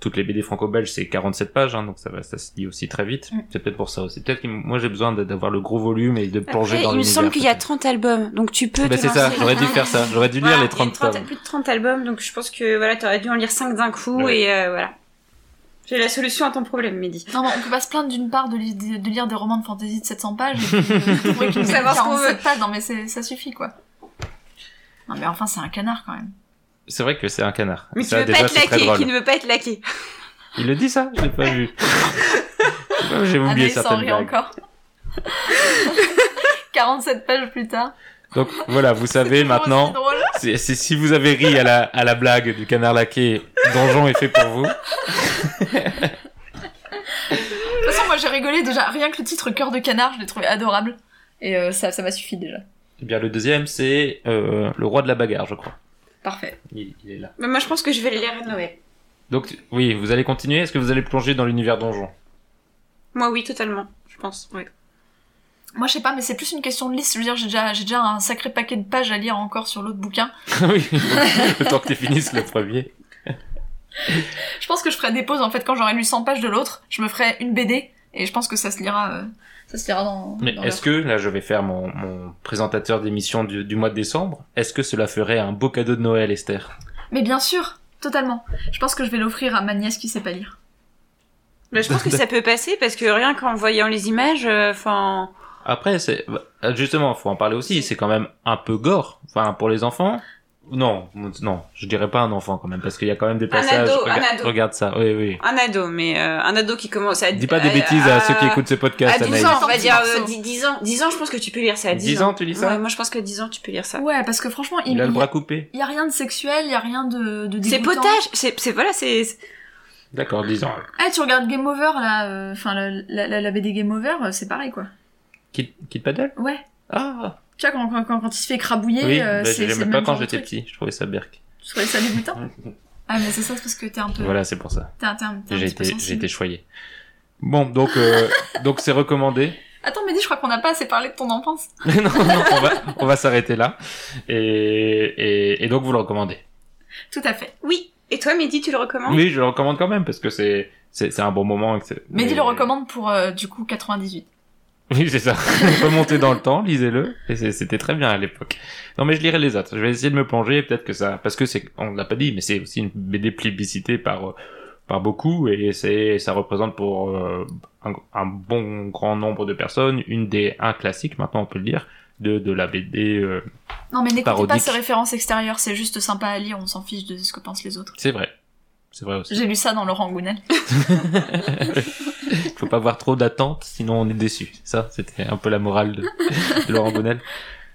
C: toutes les BD franco-belges, c'est 47 pages, hein, donc ça va, ça se lit aussi très vite.
D: Mm.
C: C'est peut-être pour ça aussi. Peut-être que moi j'ai besoin de- d'avoir le gros volume et de plonger
E: Après,
C: dans
E: il me
C: l'univers.
E: semble qu'il y a
C: peut-être.
E: 30 albums, donc tu peux
C: Bah, c'est ça, j'aurais dû faire ça. J'aurais dû lire les
E: il y a
C: 30
E: 30
C: tomes.
E: plus de 30 albums, donc je pense que voilà, t'aurais dû en lire 5 d'un coup
C: Ouais.
E: et euh, voilà. J'ai la solution à ton problème, Mehdi.
D: Non, non, on peut pas se plaindre d'une part de, li- de, de lire des romans de fantasy de 700 pages et puis nous
E: Savoir ce qu'on
D: 47 pages. Non, mais ça suffit, quoi. Non, mais enfin, c'est un canard, quand même.
C: C'est vrai que c'est un canard.
E: Mais qui
C: ça,
E: veut
C: déjà,
E: pas être
C: c'est très
E: laqué,
C: drôle.
E: qui ne veut pas être laqué.
C: Il le dit ça Je l'ai pas vu. J'ai oublié
D: s'en
C: certaines blagues.
D: encore. 47 pages plus tard.
C: Donc voilà, vous savez maintenant, c'est- si vous avez ri à la, à la blague du canard laqué, Donjon est fait pour vous.
D: De toute façon, moi, j'ai rigolé déjà. Rien que le titre Cœur de canard, je l'ai trouvé adorable. Et euh, ça, ça m'a suffi déjà.
C: Eh bien, le deuxième, c'est euh, le roi de la bagarre, je crois.
D: Parfait.
C: Il, il est là.
E: Mais moi, je pense que je vais les lire à Noël.
C: Donc, oui, vous allez continuer Est-ce que vous allez plonger dans l'univers Donjon?
E: Moi, oui, totalement. Je pense, ouais.
D: Moi, je sais pas, mais c'est plus une question de liste. Je veux dire, j'ai déjà, j'ai déjà un sacré paquet de pages à lire encore sur l'autre bouquin.
C: Oui, le temps que tu finisses le premier.
D: Je pense que je ferai des pauses, en fait, quand j'aurai lu 100 pages de l'autre. Je me ferai une BD. Et je pense que ça se lira, euh, ça se lira dans,
C: Mais est-ce que, là, je vais faire mon, mon présentateur d'émission du, du mois de décembre, est-ce que cela ferait un beau cadeau de Noël, Esther?
D: Mais bien sûr, totalement. Je pense que je vais l'offrir à ma nièce qui sait pas lire.
E: Mais je pense que ça peut passer parce que rien qu'en voyant les images, euh, enfin.
C: Après, c'est bah, justement, faut en parler aussi. C'est quand même un peu gore. Enfin, pour les enfants. Non, non, je dirais pas un enfant quand même, parce qu'il y a quand même des passages.
E: ado, un
C: regarde,
E: ado.
C: regarde ça. Oui, oui.
E: un ado, mais euh, un ado qui commence à.
C: Dis pas des bêtises à, ceux qui écoutent ce
E: À
C: podcast,
E: 12
C: Anaïs.
E: ans, on va dire euh, 10, 10 ans. 10 ans, je pense que tu peux lire ça à 10,
C: 10 ans, tu lis ça
E: Ouais, moi je pense que 10 ans, tu peux lire ça.
D: Ouais, parce que franchement, il,
C: Il a le bras coupé.
D: il y a rien de sexuel, il y a rien de, de
E: C'est potage, c'est, c'est, voilà, c'est,
C: D'accord, 10 ans.
D: Eh, tu regardes Game Over, là, euh, enfin, la, la, la- la BD Game Over, euh, c'est pareil, quoi.
C: Kid, Kid Paddle?
D: Ouais.
C: Ah
D: Tu vois, quand, quand, quand, quand il se fait écrabouiller,
C: Oui,
D: euh,
C: bah,
D: c'est
C: je
D: c'est
C: l'aimais pas quand j'étais petit. Je trouvais ça berk.
D: Tu trouvais ça dégoûtant? Ah, mais c'est ça, c'est parce que t'es un peu...
C: Voilà, c'est pour ça.
D: T'es un, t'es un- t'es
C: J'ai été, j'ai été choyé. Bon, donc, euh, donc c'est recommandé.
D: Attends, Mehdi, je crois qu'on n'a pas assez parlé de ton enfance.
C: non, non, on va, on va s'arrêter là. Et, et, et donc vous le recommandez.
D: Tout à fait.
E: oui. Et toi, Mehdi, tu le recommandes?
C: Oui, je le recommande quand même parce que c'est c'est c'est un bon moment. et que c'est-
D: Mehdi
C: mais-
D: le recommande pour, euh, du coup, 98.
C: Oui, c'est ça. Remontez dans le temps, lisez-le. C'était très bien à l'époque. Non, mais je lirai les autres. Je vais essayer de me plonger. Peut-être que ça, parce que c'est, on l'a pas dit, mais c'est aussi une BD plébiscitée par euh, par beaucoup et c'est ça représente pour euh, un, un bon grand nombre de personnes une des un classique maintenant on peut le dire de de la BD euh,
D: Non, mais n'écoutez pas ces références extérieures, c'est juste sympa à lire, on s'en fiche de ce que pensent les autres.
C: c'est vrai c'est vrai aussi
D: J'ai lu ça dans Laurent Gounel.
C: faut pas avoir trop d'attentes sinon on est déçu. Ça c'était un peu la morale de, de Laurent Bonnel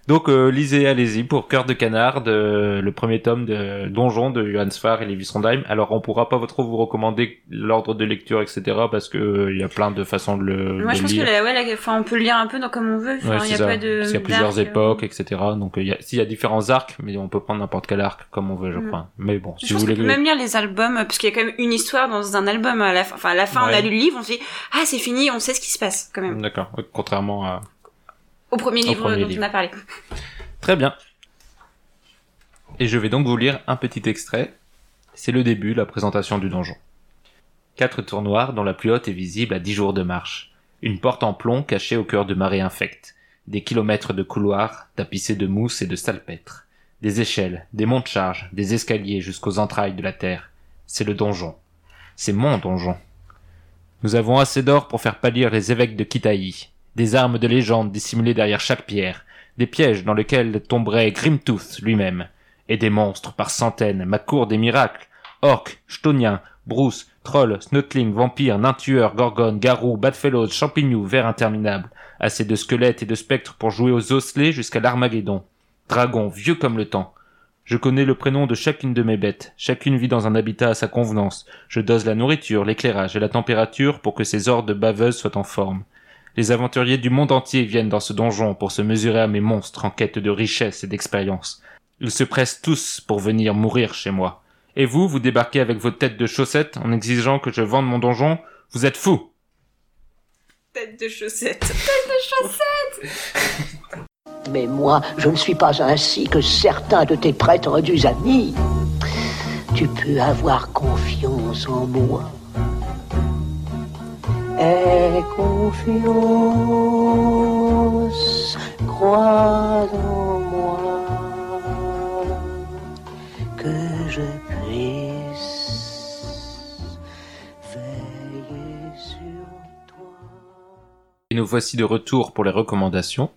C: donc euh, lisez allez-y pour Cœur de canard de, le premier tome de Donjon de Johann Sfar et Lévi Sondheim alors on pourra pas trop vous recommander l'ordre de lecture etc parce que euh, il y a plein de façons de le
E: Moi,
C: de
E: je pense que la, ouais, la- enfin, on peut le lire un peu donc, comme on veut. Enfin,
C: Ouais,
E: il
C: c'est
E: y a
C: ça.
E: pas de.
C: Parce qu'il y a plusieurs
E: euh.
C: époques, etc. Donc, euh, il y a, s'il y a différents arcs, mais on peut prendre n'importe quel arc comme on veut, je
E: Mm.
C: crois. Mais bon,
E: Je
C: si vous voulez.
E: peut même lire les albums, parce qu'il y a quand même une histoire dans un album à la fin. Enfin, à la fin, on a lu le livre, on se dit, ah, c'est fini, on sait ce qui se passe, quand même.
C: D'accord. Contrairement à.
E: Au premier
C: Au
E: livre
C: premier
E: dont
C: livre.
E: on a parlé.
C: Très bien. Et je vais donc vous lire un petit extrait. C'est le début, la présentation du donjon. Quatre tours noires dont la plus haute est visible à dix jours de marche. Une porte en plomb cachée au cœur de marées infectes. Des kilomètres de couloirs tapissés de mousse et de salpêtre. Des échelles, des monts de charge, des escaliers jusqu'aux entrailles de la terre. C'est le donjon. C'est mon donjon. Nous avons assez d'or pour faire pâlir les évêques de Kitaï. Des armes de légende dissimulées derrière chaque pierre des pièges dans lesquels tomberait Grimtooth lui-même, et des monstres par centaines, ma cour des miracles, orques, chtoniens, brousse, trolls, snotling, vampires, nains tueurs, gorgones, garous, badfellows, champignons, vers interminables, assez de squelettes et de spectres pour jouer aux osselets jusqu'à l'Armageddon. Dragons, vieux comme le temps. Je connais le prénom de chacune de mes bêtes, chacune vit dans un habitat à sa convenance. Je dose la nourriture, l'éclairage et la température pour que ces hordes baveuses soient en forme. Les aventuriers du monde entier viennent dans ce donjon pour se mesurer à mes monstres en quête de richesse et d'expérience. Ils se pressent tous pour venir mourir chez moi. Et vous, vous débarquez avec votre tête de chaussettes en exigeant que je vende mon donjon? Vous êtes fous
E: Tête de chaussette.
H: Mais moi, je ne suis pas ainsi que certains de tes prêtres du amis. Tu peux avoir confiance en moi. Aie confiance, crois en moi, que je puisse veiller sur toi.
C: Et nous voici de retour pour les recommandations.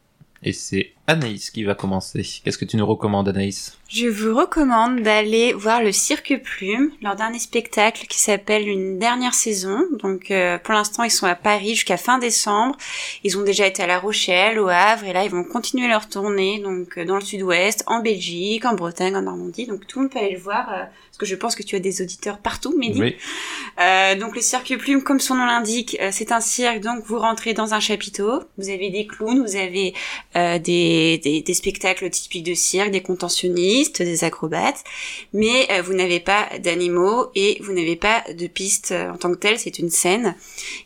C: Et c'est Anaïs qui va commencer. Qu'est-ce que tu nous recommandes, Anaïs?
E: Je vous recommande d'aller voir le Cirque Plume, leur dernier spectacle qui s'appelle Une dernière saison. Donc euh, pour l'instant ils sont à Paris jusqu'à fin décembre. Ils ont déjà été à La Rochelle, au Havre et là ils vont continuer leur tournée donc euh, dans le sud-ouest, en Belgique, en Bretagne, en Normandie. Donc tout le monde peut aller le voir euh, parce que je pense que tu as des auditeurs partout, Mehdi.
C: Oui.
E: Donc le cirque plume, comme son nom l'indique, c'est un cirque. Donc vous rentrez dans un chapiteau. Vous avez des clowns, vous avez euh, des, des, des spectacles typiques de cirque, des contentionnistes, des acrobates, mais euh, vous n'avez pas d'animaux et vous n'avez pas de pistes euh, en tant que telle. C'est une scène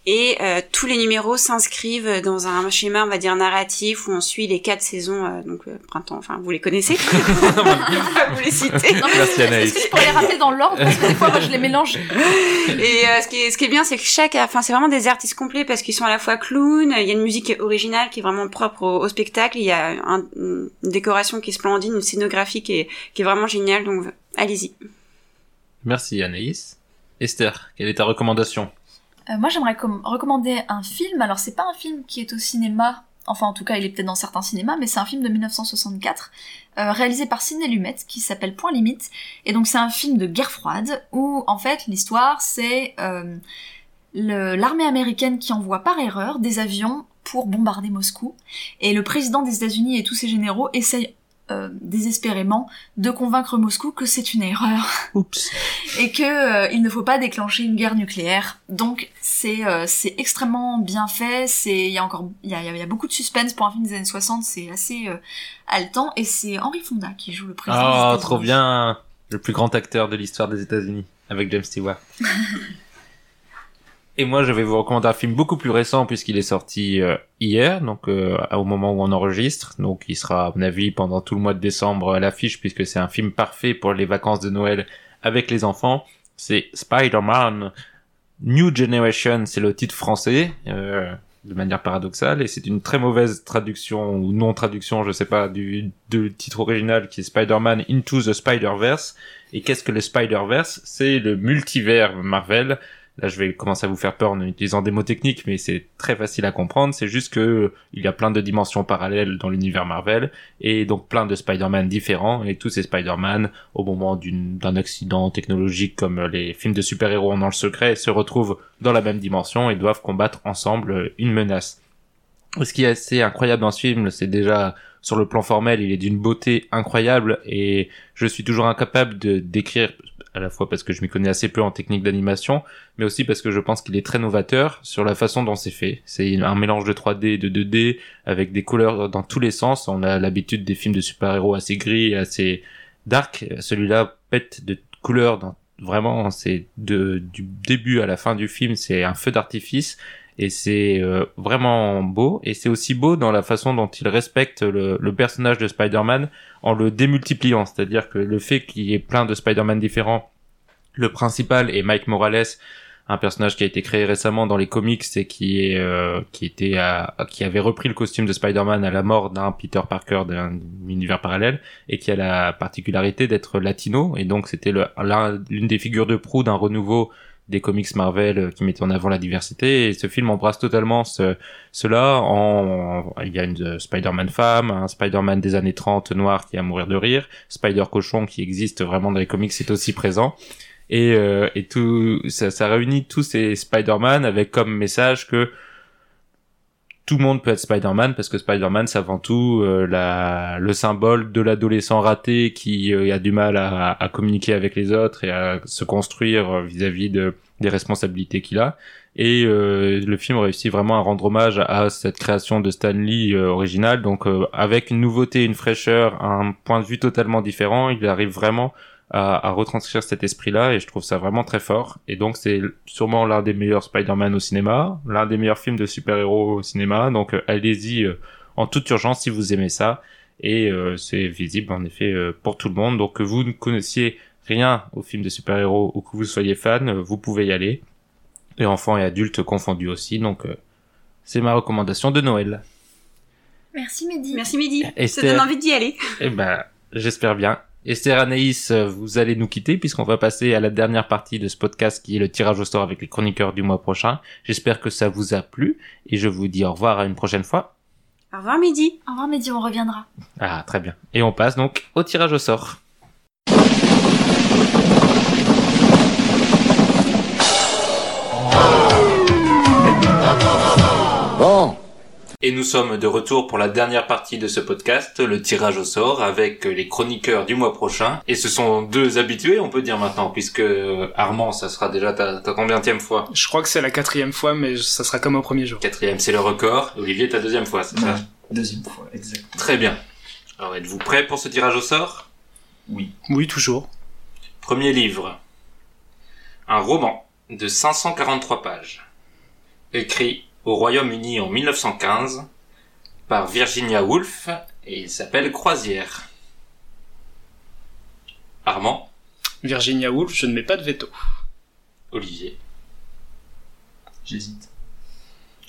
E: et euh, tous les numéros s'inscrivent dans un schéma, on va dire narratif, où on suit les quatre saisons. euh, donc le printemps, enfin vous les connaissez. Je vais pas vous les citer.
D: Non, mais
C: Merci,
D: que je pourrais les rappeler dans l'ordre Parce que des fois, moi, je les mélange.
E: Et euh, ce, qui est, ce qui est bien, c'est que chaque, enfin, c'est vraiment des artistes complets parce qu'ils sont à la fois clowns. Il y a une musique originale qui est vraiment propre au, au spectacle. Il y a un- une décoration qui est splendide, une scénographie qui est, qui est vraiment géniale. Donc, allez-y.
C: Merci, Anaïs. Esther, quelle est ta recommandation?
D: Euh, moi, j'aimerais com- recommander un film. Alors, c'est pas un film qui est au cinéma. Enfin, en tout cas, il est peut-être dans certains cinémas, mais c'est un film de 1964, euh, réalisé par Sidney Lumet, qui s'appelle Point Limite. Et donc, c'est un film de guerre froide, où, en fait, l'histoire, c'est euh, l'armée américaine qui envoie par erreur des avions pour bombarder Moscou. Et le président des États-Unis et tous ses généraux essayent euh, désespérément de convaincre Moscou que c'est une erreur
C: Oups.
D: et que euh, il ne faut pas déclencher une guerre nucléaire. Donc c'est euh, c'est extrêmement bien fait. C'est il y a encore il y a, y a beaucoup de suspense pour un film des années 60. C'est assez haletant et c'est Henry Fonda qui joue le président.
C: Oh, trop bien Le plus grand acteur de l'histoire des États-Unis, avec James Stewart. Et moi, je vais vous recommander un film beaucoup plus récent puisqu'il est sorti euh, hier, donc euh, au moment où on enregistre. Donc, il sera, à mon avis, pendant tout le mois de décembre à l'affiche puisque c'est un film parfait pour les vacances de Noël avec les enfants. C'est Spider-Man New Generation, c'est le titre français. Euh, de manière paradoxale, et c'est une très mauvaise traduction ou non traduction, je sais pas, du, du titre original qui est Spider-Man Into the Spider-Verse. Et qu'est-ce que le Spider-Verse? C'est le multivers Marvel. Là, je vais commencer à vous faire peur en utilisant des mots techniques, mais c'est très facile à comprendre. C'est juste que euh, il y a plein de dimensions parallèles dans l'univers Marvel, et donc plein de Spider-Man différents, et tous ces Spider-Man, au moment d'un accident technologique comme euh, les films de super-héros dans le secret, se retrouvent dans la même dimension et doivent combattre ensemble euh, une menace. Ce qui est assez incroyable dans ce film, c'est déjà sur le plan formel, il est d'une beauté incroyable et je suis toujours incapable de décrire à la fois parce que je m'y connais assez peu en technique d'animation, mais aussi parce que je pense qu'il est très novateur sur la façon dont c'est fait. C'est un mélange de 3D et de 2D avec des couleurs dans tous les sens. On a l'habitude des films de super-héros assez gris, et assez dark. Celui-là pète de couleurs dans vraiment c'est de du début à la fin du film, c'est un feu d'artifice et c'est euh, vraiment beau et c'est aussi beau dans la façon dont il respecte le, le personnage de Spider-Man en le démultipliant, c'est-à-dire que le fait qu'il y ait plein de Spider-Man différents, le principal est Mike Morales, un personnage qui a été créé récemment dans les comics et qui est euh, qui était à- qui avait repris le costume de Spider-Man à la mort d'un Peter Parker d'un univers parallèle et qui a la particularité d'être latino. Et donc c'était l'une des figures de proue d'un renouveau des comics Marvel euh, qui mettent en avant la diversité. Et ce film embrasse totalement ce, cela en il y a une euh, Spider-Man femme, un Spider-Man des années 30 noir qui à mourir de rire, Spider cochon qui existe vraiment dans les comics c'est aussi présent. Et, euh, et tout ça, ça réunit tous ces Spider-Man avec comme message que tout le monde peut être Spider-Man parce que Spider-Man c'est avant tout euh, la, le symbole de l'adolescent raté qui euh, a du mal à, communiquer avec les autres et à se construire euh, vis-à-vis de, des responsabilités qu'il a. Et le film réussit vraiment à rendre hommage à cette création de Stan Lee originale. Donc avec une nouveauté, une fraîcheur, un point de vue totalement différent, il arrive vraiment à, à retranscrire cet esprit-là et je trouve ça vraiment très fort. Et donc c'est sûrement l'un des meilleurs Spider-Man au cinéma, l'un des meilleurs films de super-héros au cinéma. Donc euh, allez-y euh, en toute urgence si vous aimez ça. Et euh, c'est visible en effet euh, pour tout le monde. Donc que vous ne connaissiez rien au film de super-héros ou que vous soyez fan, euh, vous pouvez y aller. Et enfants et adultes confondus aussi. Donc euh, c'est ma recommandation de Noël.
D: Merci Mehdi.
E: Merci Midi. Ça
C: Esther.
E: donne envie d'y aller.
C: Eh ben, j'espère bien. Esther Anaïs, vous allez nous quitter puisqu'on va passer à la dernière partie de ce podcast qui est le tirage au sort avec les chroniqueurs du mois prochain. J'espère que ça vous a plu et je vous dis au revoir à une prochaine fois.
E: Au revoir Midi.
D: Au revoir Mehdi, on reviendra.
C: Ah, très bien. Et on passe donc au tirage au sort.
H: Bon,
C: Et nous sommes de retour pour la dernière partie de ce podcast, le tirage au sort, avec les chroniqueurs du mois prochain. Et ce sont deux habitués, on peut dire maintenant, puisque Armand, ça sera déjà ta, ta combienième fois
I: Je crois que c'est la quatrième fois, mais ça sera comme au premier jour.
C: Quatrième, c'est le record. Olivier, ta deuxième fois, c'est ça
J: Ouais, Deuxième fois, exact.
C: Très bien. Alors, êtes-vous prêts pour ce tirage au sort?
J: Oui.
I: Oui, toujours.
C: Premier livre. Un roman de 543 pages. Écrit au Royaume-Uni en 1915 par Virginia Woolf et il s'appelle Croisière. Armand,
I: Virginia Woolf, je ne mets pas de veto.
C: Olivier,
J: J'hésite.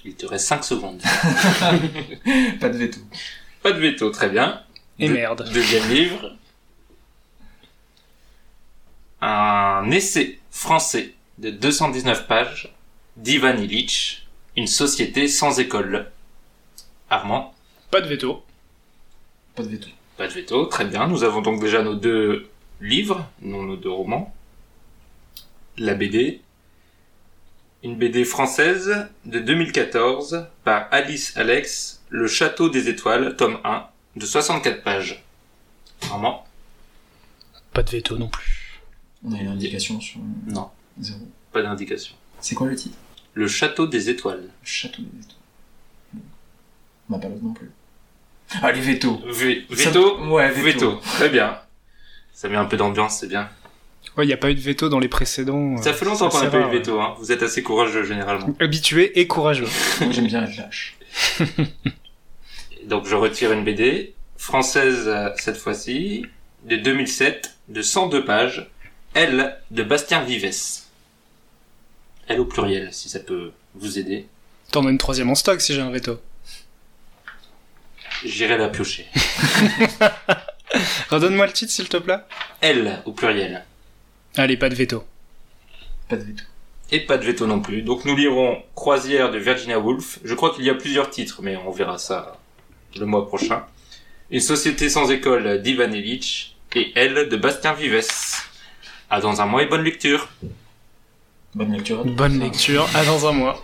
C: il te reste 5 secondes.
J: Pas de veto.
C: Pas de veto, très bien.
I: Et merde.
C: Deuxième livre. Un essai français de 219 pages d'Ivan Illich, Une société sans école. Armand,
I: Pas de veto.
J: Pas de veto.
C: pas de veto, très bien. Nous avons donc déjà nos deux livres, non nos deux romans. La BD. Une BD française de 2014 par Alice Alex, Le Château des Étoiles, tome 1, de 64 pages. Armand
I: Pas de veto non plus.
J: On a une indication sur
C: Non,
J: zéro.
C: pas d'indication.
J: C'est quoi le titre?
C: Le Château des Étoiles.
J: Le Château des étoiles. On n'a pas l'autre non plus. Ah, les vétos.
C: V-
J: Ça-
C: veto
J: Ouais, veto.
C: Veto. Très bien. Ça met un peu d'ambiance, c'est bien.
I: Ouais, il n'y a pas eu de veto dans les précédents.
C: Ça
I: euh,
C: fait longtemps qu'on n'a pas eu de veto, hein. Vous êtes assez courageux généralement.
I: Habitué et courageux.
J: J'aime bien être lâche.
C: Donc je retire une BD, française euh, cette fois-ci, de 2007, de 102 pages, Elle, de Bastien Vives. Elle au pluriel, si ça peut vous aider.
I: T'en as une troisième en stock si j'ai un veto.
C: J'irai la piocher.
I: Redonne-moi le titre s'il te plaît.
C: Elle, au pluriel.
I: Allez, pas de veto.
J: Pas de veto.
C: Et pas de veto non plus. Donc nous lirons Croisière de Virginia Woolf. Je crois qu'il y a plusieurs titres, mais on verra ça le mois prochain. Une société sans école d'Ivan Illich. Et Elle de Bastien Vives. À dans un mois et bonne lecture.
J: Bonne lecture.
I: Bonne lecture. À dans un mois.